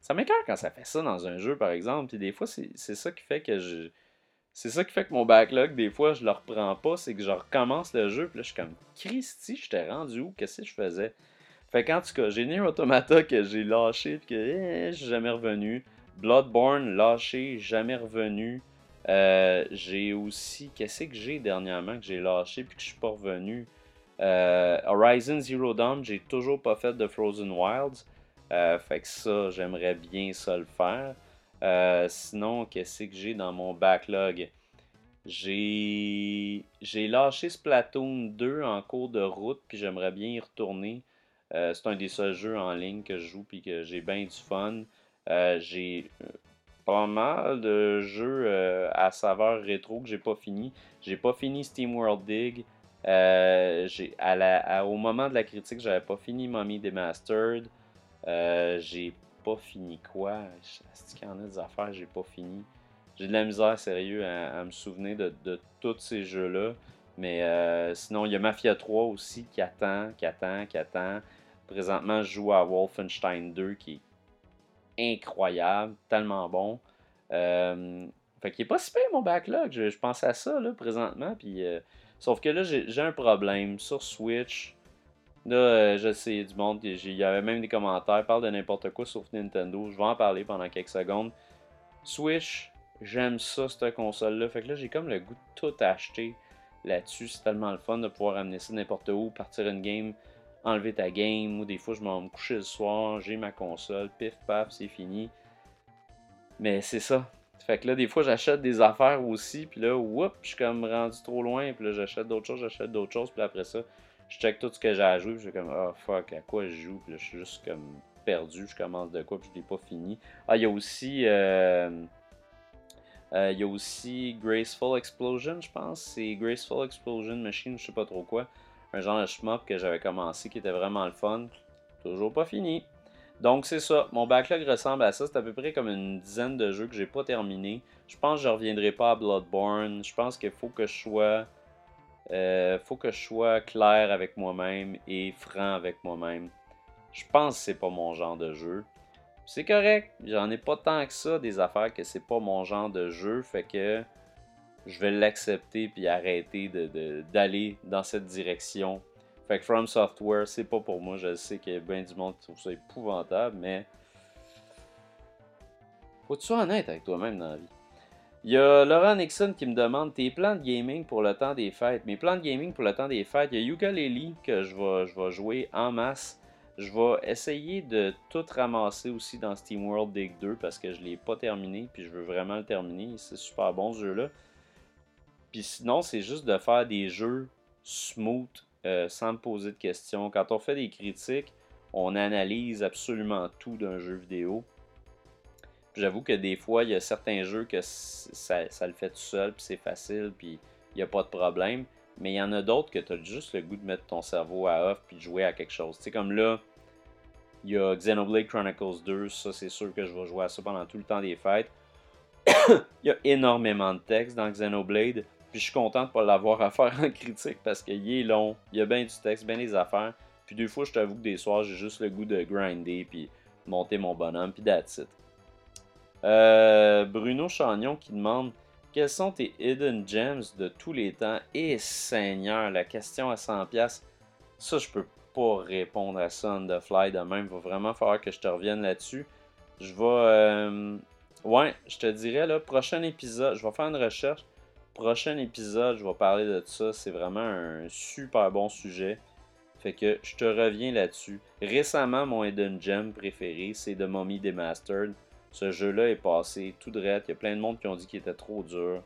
Speaker 1: Ça m'écœure quand ça fait ça dans un jeu, par exemple. Puis des fois, c'est ça qui fait que je. C'est ça qui fait que mon backlog, des fois, je le reprends pas. C'est que je recommence le jeu. Puis là, je suis comme, Christy, je t'ai rendu où? Qu'est-ce que je faisais? Fait qu'en tout cas, j'ai Nier Automata que j'ai lâché. Puis que eh, jamais revenu. Bloodborne, lâché, jamais revenu. Euh, j'ai aussi. Qu'est-ce que j'ai dernièrement que j'ai lâché puis que je suis pas revenu? Euh, Horizon Zero Dawn, j'ai toujours pas fait de Frozen Wilds. Euh, fait que ça, j'aimerais bien ça le faire. Euh, sinon, qu'est-ce que j'ai dans mon backlog? J'ai lâché Splatoon 2 en cours de route, puis j'aimerais bien y retourner. Euh, c'est un des seuls jeux en ligne que je joue, puis que j'ai bien du fun. j'ai pas mal de jeux à saveur rétro que j'ai pas fini. J'ai pas fini Steam World Dig. au moment de la critique, j'avais pas fini Mommy Demastered. Euh, j'ai pas fini quoi? Est-ce qu'il y en a des affaires j'ai pas fini? J'ai de la misère, sérieux, à, me souvenir de, tous ces jeux-là. Mais euh, sinon, il y a Mafia 3 aussi qui attend, qui attend, qui attend. Présentement, je joue à Wolfenstein 2 qui est incroyable, tellement bon. Euh, fait qu'il est pas si mon backlog. Je, je pensais à ça là, présentement. Puis, sauf que là, j'ai un problème. Sur Switch, Là, euh, du monde, il y avait même des commentaires, parle de n'importe quoi sauf Nintendo. Je vais en parler pendant quelques secondes. Switch, j'aime ça, cette console-là. Fait que là, j'ai comme le goût de tout acheter là-dessus. C'est tellement le fun de pouvoir amener ça n'importe où, partir une game, enlever ta game, ou des fois, je m'en me le soir, j'ai ma console, pif paf, c'est fini. Mais c'est ça. Fait que là, des fois, j'achète des affaires aussi, puis là, whoop, je suis comme rendu trop loin, puis là, j'achète d'autres choses, j'achète d'autres choses, puis après ça, je check tout ce que j'ai à jouer, puis je suis comme, oh fuck, à quoi je joue, puis là, je suis juste comme perdu, je commence de quoi, puis je l'ai pas fini. Ah, il y a aussi. Euh, euh, il y a aussi Graceful Explosion, je pense. C'est Graceful Explosion Machine, je sais pas trop quoi. Un genre de shmup que j'avais commencé qui était vraiment le fun. Toujours pas fini. Donc c'est ça. Mon backlog ressemble à ça. C'est à peu près comme une dizaine de jeux que j'ai pas terminé. Je pense que je reviendrai pas à Bloodborne. Je pense qu'il faut que je sois euh, faut que je sois clair avec moi-même et franc avec moi-même. Je pense que c'est pas mon genre de jeu. C'est correct, j'en ai pas tant que ça des affaires que c'est pas mon genre de jeu, fait que je vais l'accepter puis arrêter d'aller dans cette direction. Fait que From Software, c'est pas pour moi. Je sais qu'il y a bien du monde qui trouve ça épouvantable, mais faut que tu sois honnête avec toi-même dans la vie. Il y a Laurent Nixon qui me demande tes plans de gaming pour le temps des fêtes? Mes plans de gaming pour le temps des fêtes, il y a Ukulele que je vais, je vais jouer en masse. Je vais essayer de tout ramasser aussi dans Steam World Dig 2 parce que je ne l'ai pas terminé puis je veux vraiment le terminer. C'est super bon ce jeu-là. Puis sinon, c'est juste de faire des jeux smooth euh, sans me poser de questions. Quand on fait des critiques, on analyse absolument tout d'un jeu vidéo. J'avoue que des fois, il y a certains jeux que ça, le fait tout seul, puis c'est facile, puis il n'y a pas de problème. Mais il y en a d'autres que tu as juste le goût de mettre ton cerveau à off puis de jouer à quelque chose. Tu sais, comme là, il y a Xenoblade Chronicles 2, ça c'est sûr que je vais jouer à ça pendant tout le temps des fêtes. [coughs] il y a énormément de texte dans Xenoblade, puis je suis content de ne pas l'avoir à faire en critique parce qu'il est long, il y a bien du texte, bien des affaires. Puis deux fois, je t'avoue que des soirs, j'ai juste le goût de grinder, puis monter mon bonhomme, puis that's it. Euh, Bruno Chagnon qui demande quels sont tes hidden gems de tous les temps? Et Seigneur, la question à 100$, ça je peux pas répondre à ça on the fly de même. Va vraiment falloir que je te revienne là-dessus. Je vais. Euh, ouais, je te dirais là, prochain épisode, je vais faire une recherche. Prochain épisode, je vais parler de ça. C'est vraiment un super bon sujet. Fait que je te reviens là-dessus. Récemment, mon hidden gem préféré, c'est The Mummy Demastered. Ce jeu-là est passé tout droit. Il y a plein de monde qui ont dit qu'il était trop dur.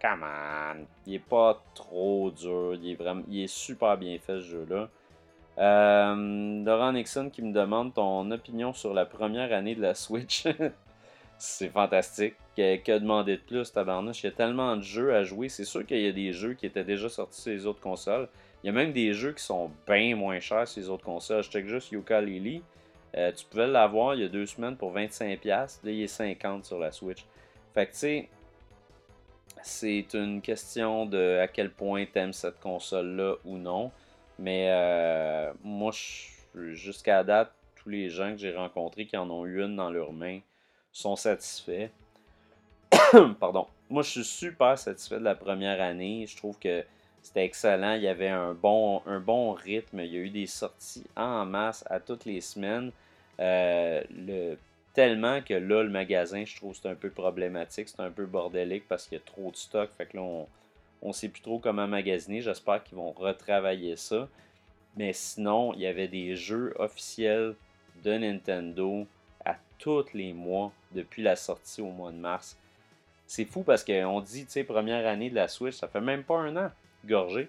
Speaker 1: Come on! Il est pas trop dur. Il est, vraiment, il est super bien fait ce jeu-là. Euh, Laurent Nixon qui me demande ton opinion sur la première année de la Switch. [laughs] c'est fantastique. Que, que, demander de plus, tabarnouche? Il y a tellement de jeux à jouer. C'est sûr qu'il y a des jeux qui étaient déjà sortis sur les autres consoles. Il y a même des jeux qui sont bien moins chers sur les autres consoles. Je check juste Yuka Lily. Euh, tu pouvais l'avoir il y a deux semaines pour 25$. Là, il est 50$ sur la Switch. Fait que tu sais, c'est une question de à quel point t'aimes cette console-là ou non. Mais euh, moi, jusqu'à date, tous les gens que j'ai rencontrés qui en ont eu une dans leurs mains sont satisfaits. [coughs] Pardon. Moi, je suis super satisfait de la première année. Je trouve que c'était excellent. Il y avait un bon, un bon rythme. Il y a eu des sorties en masse à toutes les semaines. Euh, le, tellement que là, le magasin, je trouve c'est un peu problématique. C'est un peu bordélique parce qu'il y a trop de stock. Fait que là, on, on sait plus trop comment magasiner. J'espère qu'ils vont retravailler ça. Mais sinon, il y avait des jeux officiels de Nintendo à tous les mois depuis la sortie au mois de mars. C'est fou parce qu'on dit, tu sais, première année de la Switch, ça fait même pas un an, gorgé.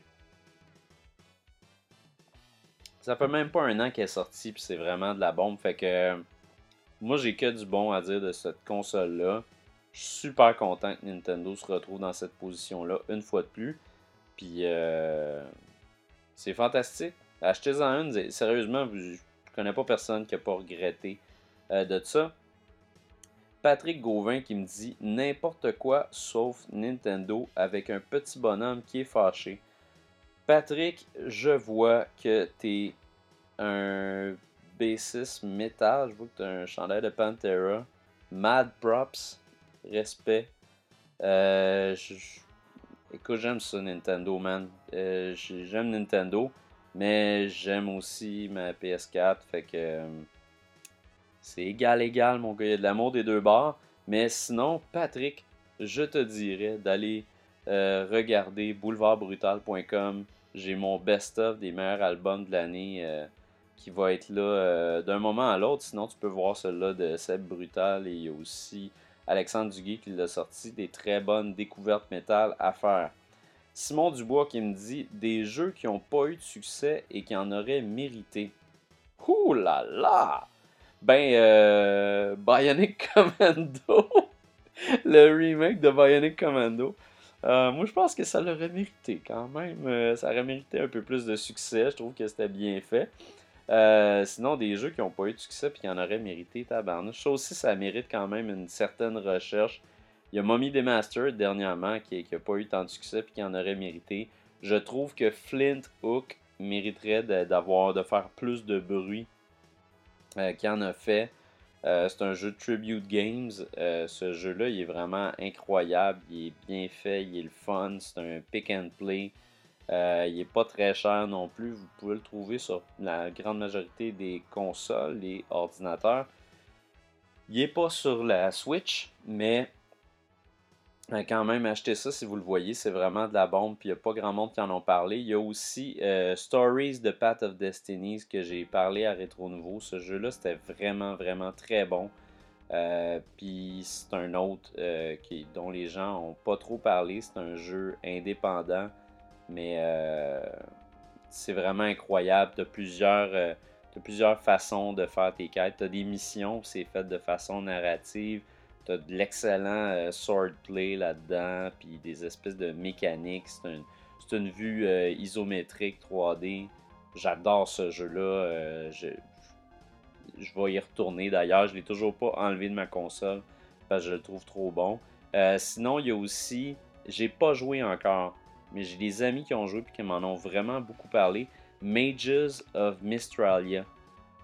Speaker 1: Ça fait même pas un an qu'elle est sortie, puis c'est vraiment de la bombe. Fait que moi, j'ai que du bon à dire de cette console-là. Je suis super content que Nintendo se retrouve dans cette position-là une fois de plus. Puis, euh, c'est fantastique. Achetez-en une. Sérieusement, je connais pas personne qui n'a pas regretté euh, de ça. Patrick Gauvin qui me dit n'importe quoi sauf Nintendo avec un petit bonhomme qui est fâché. Patrick, je vois que tu es un B6 métal. Je vois que tu as un chandail de Pantera. Mad props. Respect. Euh, écoute, j'aime ça, Nintendo, man. Euh, j'aime Nintendo, mais j'aime aussi ma PS4. Fait que euh, c'est égal, égal, mon gars. Il y a de l'amour des deux bords. Mais sinon, Patrick, je te dirais d'aller regarder boulevardbrutal.com. J'ai mon best-of des meilleurs albums de l'année qui va être là d'un moment à l'autre. Sinon, tu peux voir celui-là de Seb Brutal et aussi Alexandre Duguay qui l'a sorti, des très bonnes découvertes métal à faire. Simon Dubois qui me dit des jeux qui n'ont pas eu de succès et qui en auraient mérité. Ouh là là! Ben, euh, Bionic [laughs] Commando, le remake de Bionic Commando. Euh, moi, je pense que ça l'aurait mérité quand même. Euh, ça aurait mérité un peu plus de succès. Je trouve que c'était bien fait. Euh, sinon, des jeux qui n'ont pas eu de succès et qui en auraient mérité, tabarnouche. Ça aussi, ça mérite quand même une certaine recherche. Il y a Mommy Demastered dernièrement qui n'a pas eu tant de succès et qui en aurait mérité. Je trouve que Flint Hook mériterait d'avoir de faire plus de bruit euh, qu'il en a fait. Euh, c'est un jeu de Tribute Games. ce jeu-là, il est vraiment incroyable. Il est bien fait, il est le fun. C'est un pick and play. Euh, il n'est pas très cher non plus. Vous pouvez le trouver sur la grande majorité des consoles et ordinateurs. Il n'est pas sur la Switch, mais euh, quand même, achetez ça si vous le voyez. C'est vraiment de la bombe. Puis il n'y a pas grand monde qui en ont parlé. Il y a aussi euh, Stories de Path of Destinies que j'ai parlé à Rétro Nouveau. Ce jeu-là, c'était vraiment, vraiment très bon. puis c'est un autre qui, dont les gens n'ont pas trop parlé. C'est un jeu indépendant mais euh, c'est vraiment incroyable. Tu as plusieurs, euh, plusieurs façons de faire tes quêtes. Tu as des missions, c'est fait de façon narrative. Tu as de l'excellent euh, swordplay là-dedans, puis des espèces de mécaniques. C'est une, vue isométrique 3D. J'adore ce jeu-là. je, je vais y retourner d'ailleurs. Je l'ai toujours pas enlevé de ma console parce que je le trouve trop bon. sinon, il y a aussi. J'ai pas joué encore mais j'ai des amis qui ont joué et qui m'en ont vraiment beaucoup parlé. Mages of Mistralia.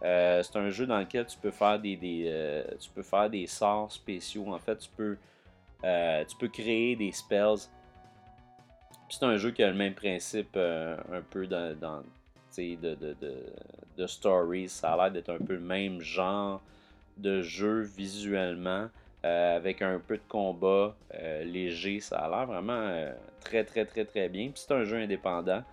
Speaker 1: Euh, c'est un jeu dans lequel tu peux faire des, euh, tu peux faire des sorts spéciaux. En fait, tu peux, euh, tu peux créer des spells. C'est un jeu qui a le même principe un peu dans, dans de, de, de, de, stories. Ça a l'air d'être un peu le même genre de jeu visuellement. Avec un peu de combat léger. Ça a l'air vraiment très, très, très, très bien. Puis c'est un jeu indépendant.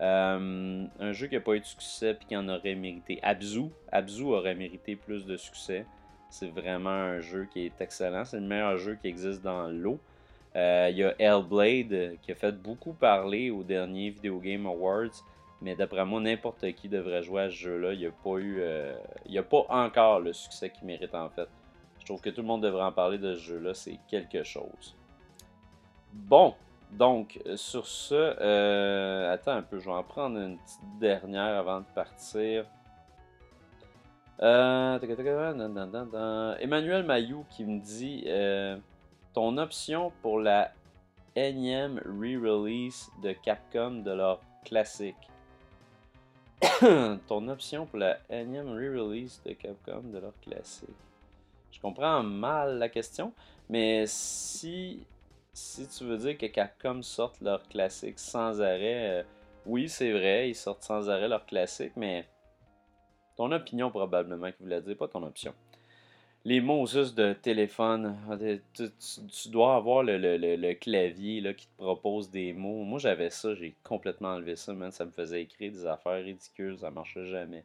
Speaker 1: Un jeu qui n'a pas eu de succès puis qui en aurait mérité. Abzu. Abzu aurait mérité plus de succès. C'est vraiment un jeu qui est excellent. C'est le meilleur jeu qui existe dans l'eau. Il y a Hellblade qui a fait beaucoup parler au dernier Video Game Awards. Mais d'après moi, n'importe qui devrait jouer à ce jeu-là. Il n'y a pas eu. Euh, il n'y a pas encore le succès qu'il mérite en fait. Je trouve que tout le monde devrait en parler de ce jeu-là. C'est quelque chose. Bon, donc, sur ce, euh, attends un peu, je vais en prendre une petite dernière avant de partir. Euh, Emmanuel Mayou qui me dit ton option pour la énième re-release de Capcom de leur classique. [coughs] Ton option pour la énième re-release de Capcom de leur classique. Je comprends mal la question, mais si, si tu veux dire que Capcom sorte leur classique sans arrêt, euh, oui, c'est vrai, ils sortent sans arrêt leur classique, mais ton opinion probablement qui voulait dire, pas ton option les mots juste de téléphone. Ah, tu, dois avoir le, clavier qui te propose des mots. Moi, j'avais ça, j'ai complètement enlevé ça, man. Ça me faisait écrire des affaires ridicules, ça marchait jamais.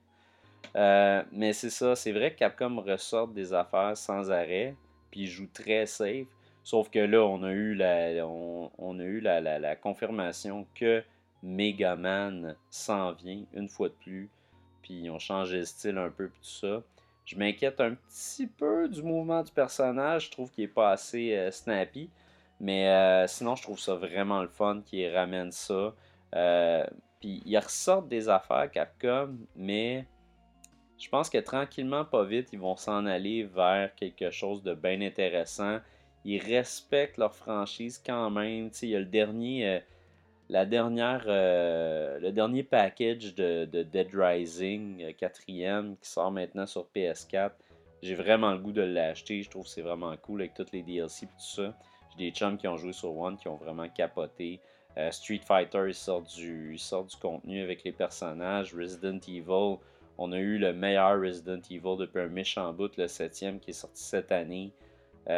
Speaker 1: Euh, mais c'est ça, c'est vrai que Capcom ressort des affaires sans arrêt, puis joue très safe. Sauf que là, on a eu la, on, a eu la, la confirmation que Megaman s'en vient une fois de plus. Puis on changé de style un peu, puis tout ça. Je m'inquiète un petit peu du mouvement du personnage. Je trouve qu'il est pas assez euh, snappy. Mais euh, sinon, je trouve ça vraiment le fun qu'il ramène ça. Euh, puis ils ressortent des affaires Capcom, mais je pense que tranquillement, pas vite, ils vont s'en aller vers quelque chose de bien intéressant. Ils respectent leur franchise quand même. il y a le dernier la dernière, euh, le dernier package de, Dead Rising 4ème euh, qui sort maintenant sur PS4. J'ai vraiment le goût de l'acheter. Je trouve que c'est vraiment cool avec toutes les DLC et tout ça. J'ai des chums qui ont joué sur One qui ont vraiment capoté. Euh, Street Fighter il sort, du, sort du contenu avec les personnages. Resident Evil, on a eu le meilleur Resident Evil depuis un méchant bout, le 7ème qui est sorti cette année. Tu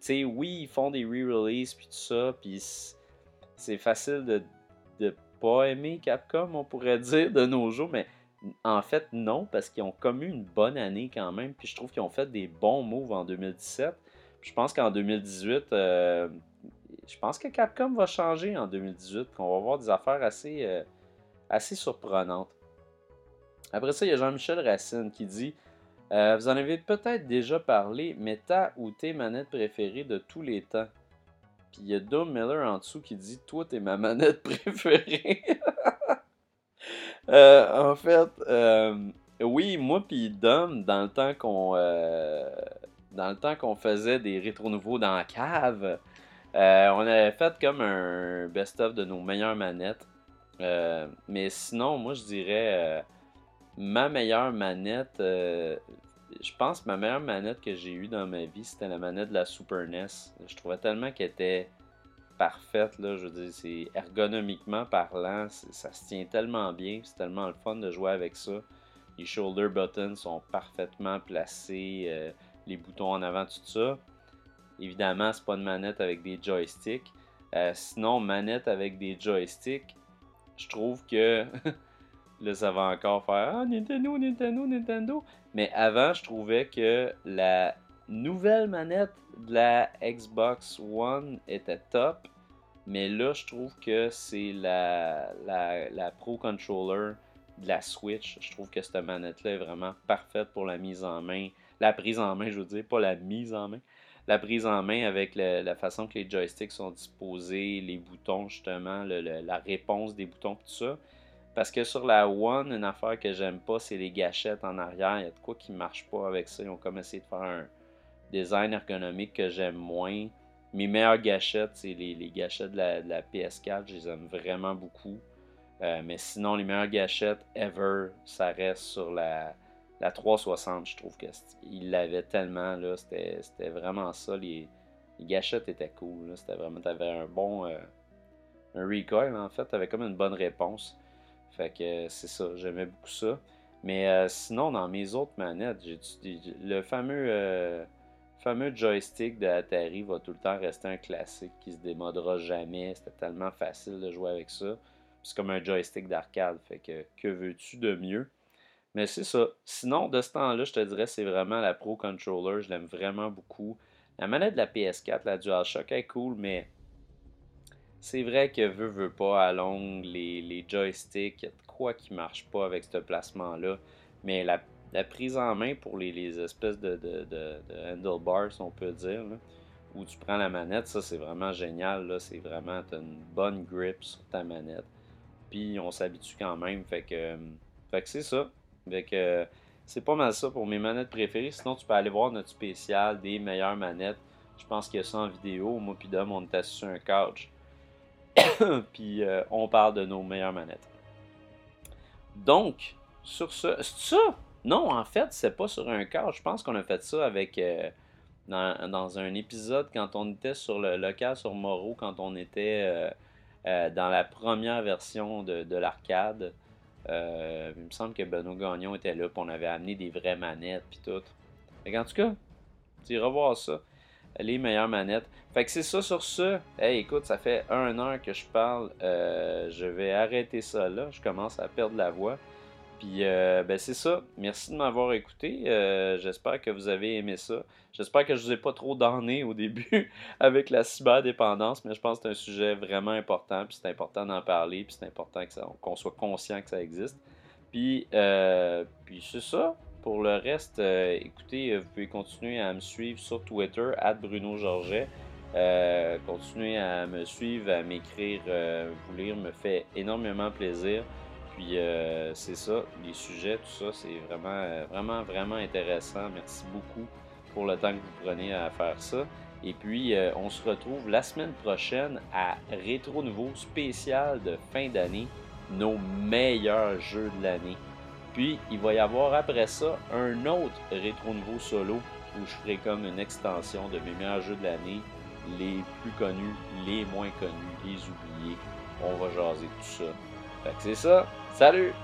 Speaker 1: sais, oui, ils font des re-releases puis tout ça. Puis c'est facile de ne pas aimer Capcom, on pourrait [laughs] dire, de nos jours, mais en fait, non, parce qu'ils ont commis une bonne année quand même, puis je trouve qu'ils ont fait des bons moves en 2017. je pense qu'en 2018, euh, je pense que Capcom va changer en 2018, qu'on va voir des affaires assez, euh, assez surprenantes. Après ça, il y a Jean-Michel Racine qui dit euh, Vous en avez peut-être déjà parlé, mais ta ou tes manettes préférées de tous les temps? Puis il y a Dom Miller en dessous qui dit Toi, t'es ma [laughs] manette préférée. [laughs] Euh, en fait, euh, oui, moi puis Dom, dans le temps qu'on le temps qu'on faisait des rétro nouveaux dans la cave, on avait fait comme un best-of de nos meilleures manettes. mais sinon, moi je dirais ma meilleure manette je pense que ma meilleure manette que j'ai eue dans ma vie, c'était la manette de la Super NES. Je trouvais tellement qu'elle était parfaite, là, je veux dire, c'est ergonomiquement parlant, ça se tient tellement bien, c'est tellement le fun de jouer avec ça. Les shoulder buttons sont parfaitement placés, euh, les boutons en avant, tout ça. Évidemment, c'est pas une manette avec des joysticks. Euh, sinon, manette avec des joysticks, je trouve que [laughs] Là, ça va encore faire Ah, Nintendo, Nintendo, Nintendo. Mais avant, je trouvais que la nouvelle manette de la Xbox One était top. Mais là, je trouve que c'est la, la, Pro Controller de la Switch. Je trouve que cette manette-là est vraiment parfaite pour la mise en main. La prise en main, je veux dire, pas la mise en main. La prise en main avec la façon que les joysticks sont disposés, les boutons, justement, la réponse des boutons, tout ça. Parce que sur la One, une affaire que j'aime pas, c'est les gâchettes en arrière. Il y a de quoi qui marche pas avec ça. Ils ont comme essayé de faire un design ergonomique que j'aime moins. Mes meilleures gâchettes, c'est les, gâchettes de la, PS4. Je les aime vraiment beaucoup. Euh, mais sinon, les meilleures gâchettes ever, ça reste sur la, la 360. Je trouve qu'ils l'avaient tellement. C'était vraiment ça. Les, gâchettes étaient cool. C'était vraiment. T'avais un bon. Euh, un recoil en fait. T'avais comme une bonne réponse. Fait que c'est ça, j'aimais beaucoup ça. Mais euh, sinon, dans mes autres manettes, le fameux, euh, fameux joystick de Atari va tout le temps rester un classique qui se démodera jamais. C'était tellement facile de jouer avec ça. C'est comme un joystick d'arcade. Fait que que veux-tu de mieux? Mais c'est ça. Sinon, de ce temps-là, je te dirais, c'est vraiment la Pro Controller. Je l'aime vraiment beaucoup. La manette de la PS4, la DualShock, est cool, mais c'est vrai que veut, veut pas à longue, les, les joysticks, y a de quoi qui marche pas avec ce placement-là. Mais la, prise en main pour les, espèces de, de, handlebars, on peut dire, où tu prends la manette, ça c'est vraiment génial. C'est vraiment, as une bonne grip sur ta manette. Puis on s'habitue quand même. Fait que, fait que c'est ça. Fait que c'est pas mal ça pour mes manettes préférées. Sinon, tu peux aller voir notre spécial des meilleures manettes. Je pense qu'il y a ça en vidéo. Moi puis Dom, on assis sur un couch. [coughs] puis euh, on parle de nos meilleures manettes. Donc, sur ce. C'est ça? Non, en fait, c'est pas sur un couch. Je pense qu'on a fait ça avec. Euh, dans, un épisode quand on était sur le local sur Moreau, quand on était euh, dans la première version de, de l'arcade. Il me semble que Benoît Gagnon était là, puis on avait amené des vraies manettes, puis tout. Fait en tout cas, tu iras voir ça. Les meilleures manettes. Fait que c'est ça sur ce. Hey, écoute, ça fait un heure que je parle. Euh, je vais arrêter ça là. Je commence à perdre la voix. Puis, euh, ben c'est ça. Merci de m'avoir écouté. Euh, j'espère que vous avez aimé ça. J'espère que je vous ai pas trop donné au début [laughs] avec la cyberdépendance, mais je pense que c'est un sujet vraiment important. Puis c'est important d'en parler. Puis c'est important qu'on soit conscient que ça existe. Puis, euh, puis c'est ça. Pour le reste, écoutez, vous pouvez continuer à me suivre sur Twitter, Bruno Georget. continuez à me suivre, à m'écrire, vous lire me fait énormément plaisir. Puis euh, c'est ça, les sujets, tout ça, c'est vraiment, euh, vraiment, vraiment intéressant. Merci beaucoup pour le temps que vous prenez à faire ça. Et puis, euh, on se retrouve la semaine prochaine à Rétro Nouveau spécial de fin d'année, nos meilleurs jeux de l'année. Puis, il va y avoir après ça un autre rétro nouveau solo où je ferai comme une extension de mes meilleurs jeux de l'année, les plus connus, les moins connus, les oubliés. On va jaser tout ça. Fait que c'est ça. Salut!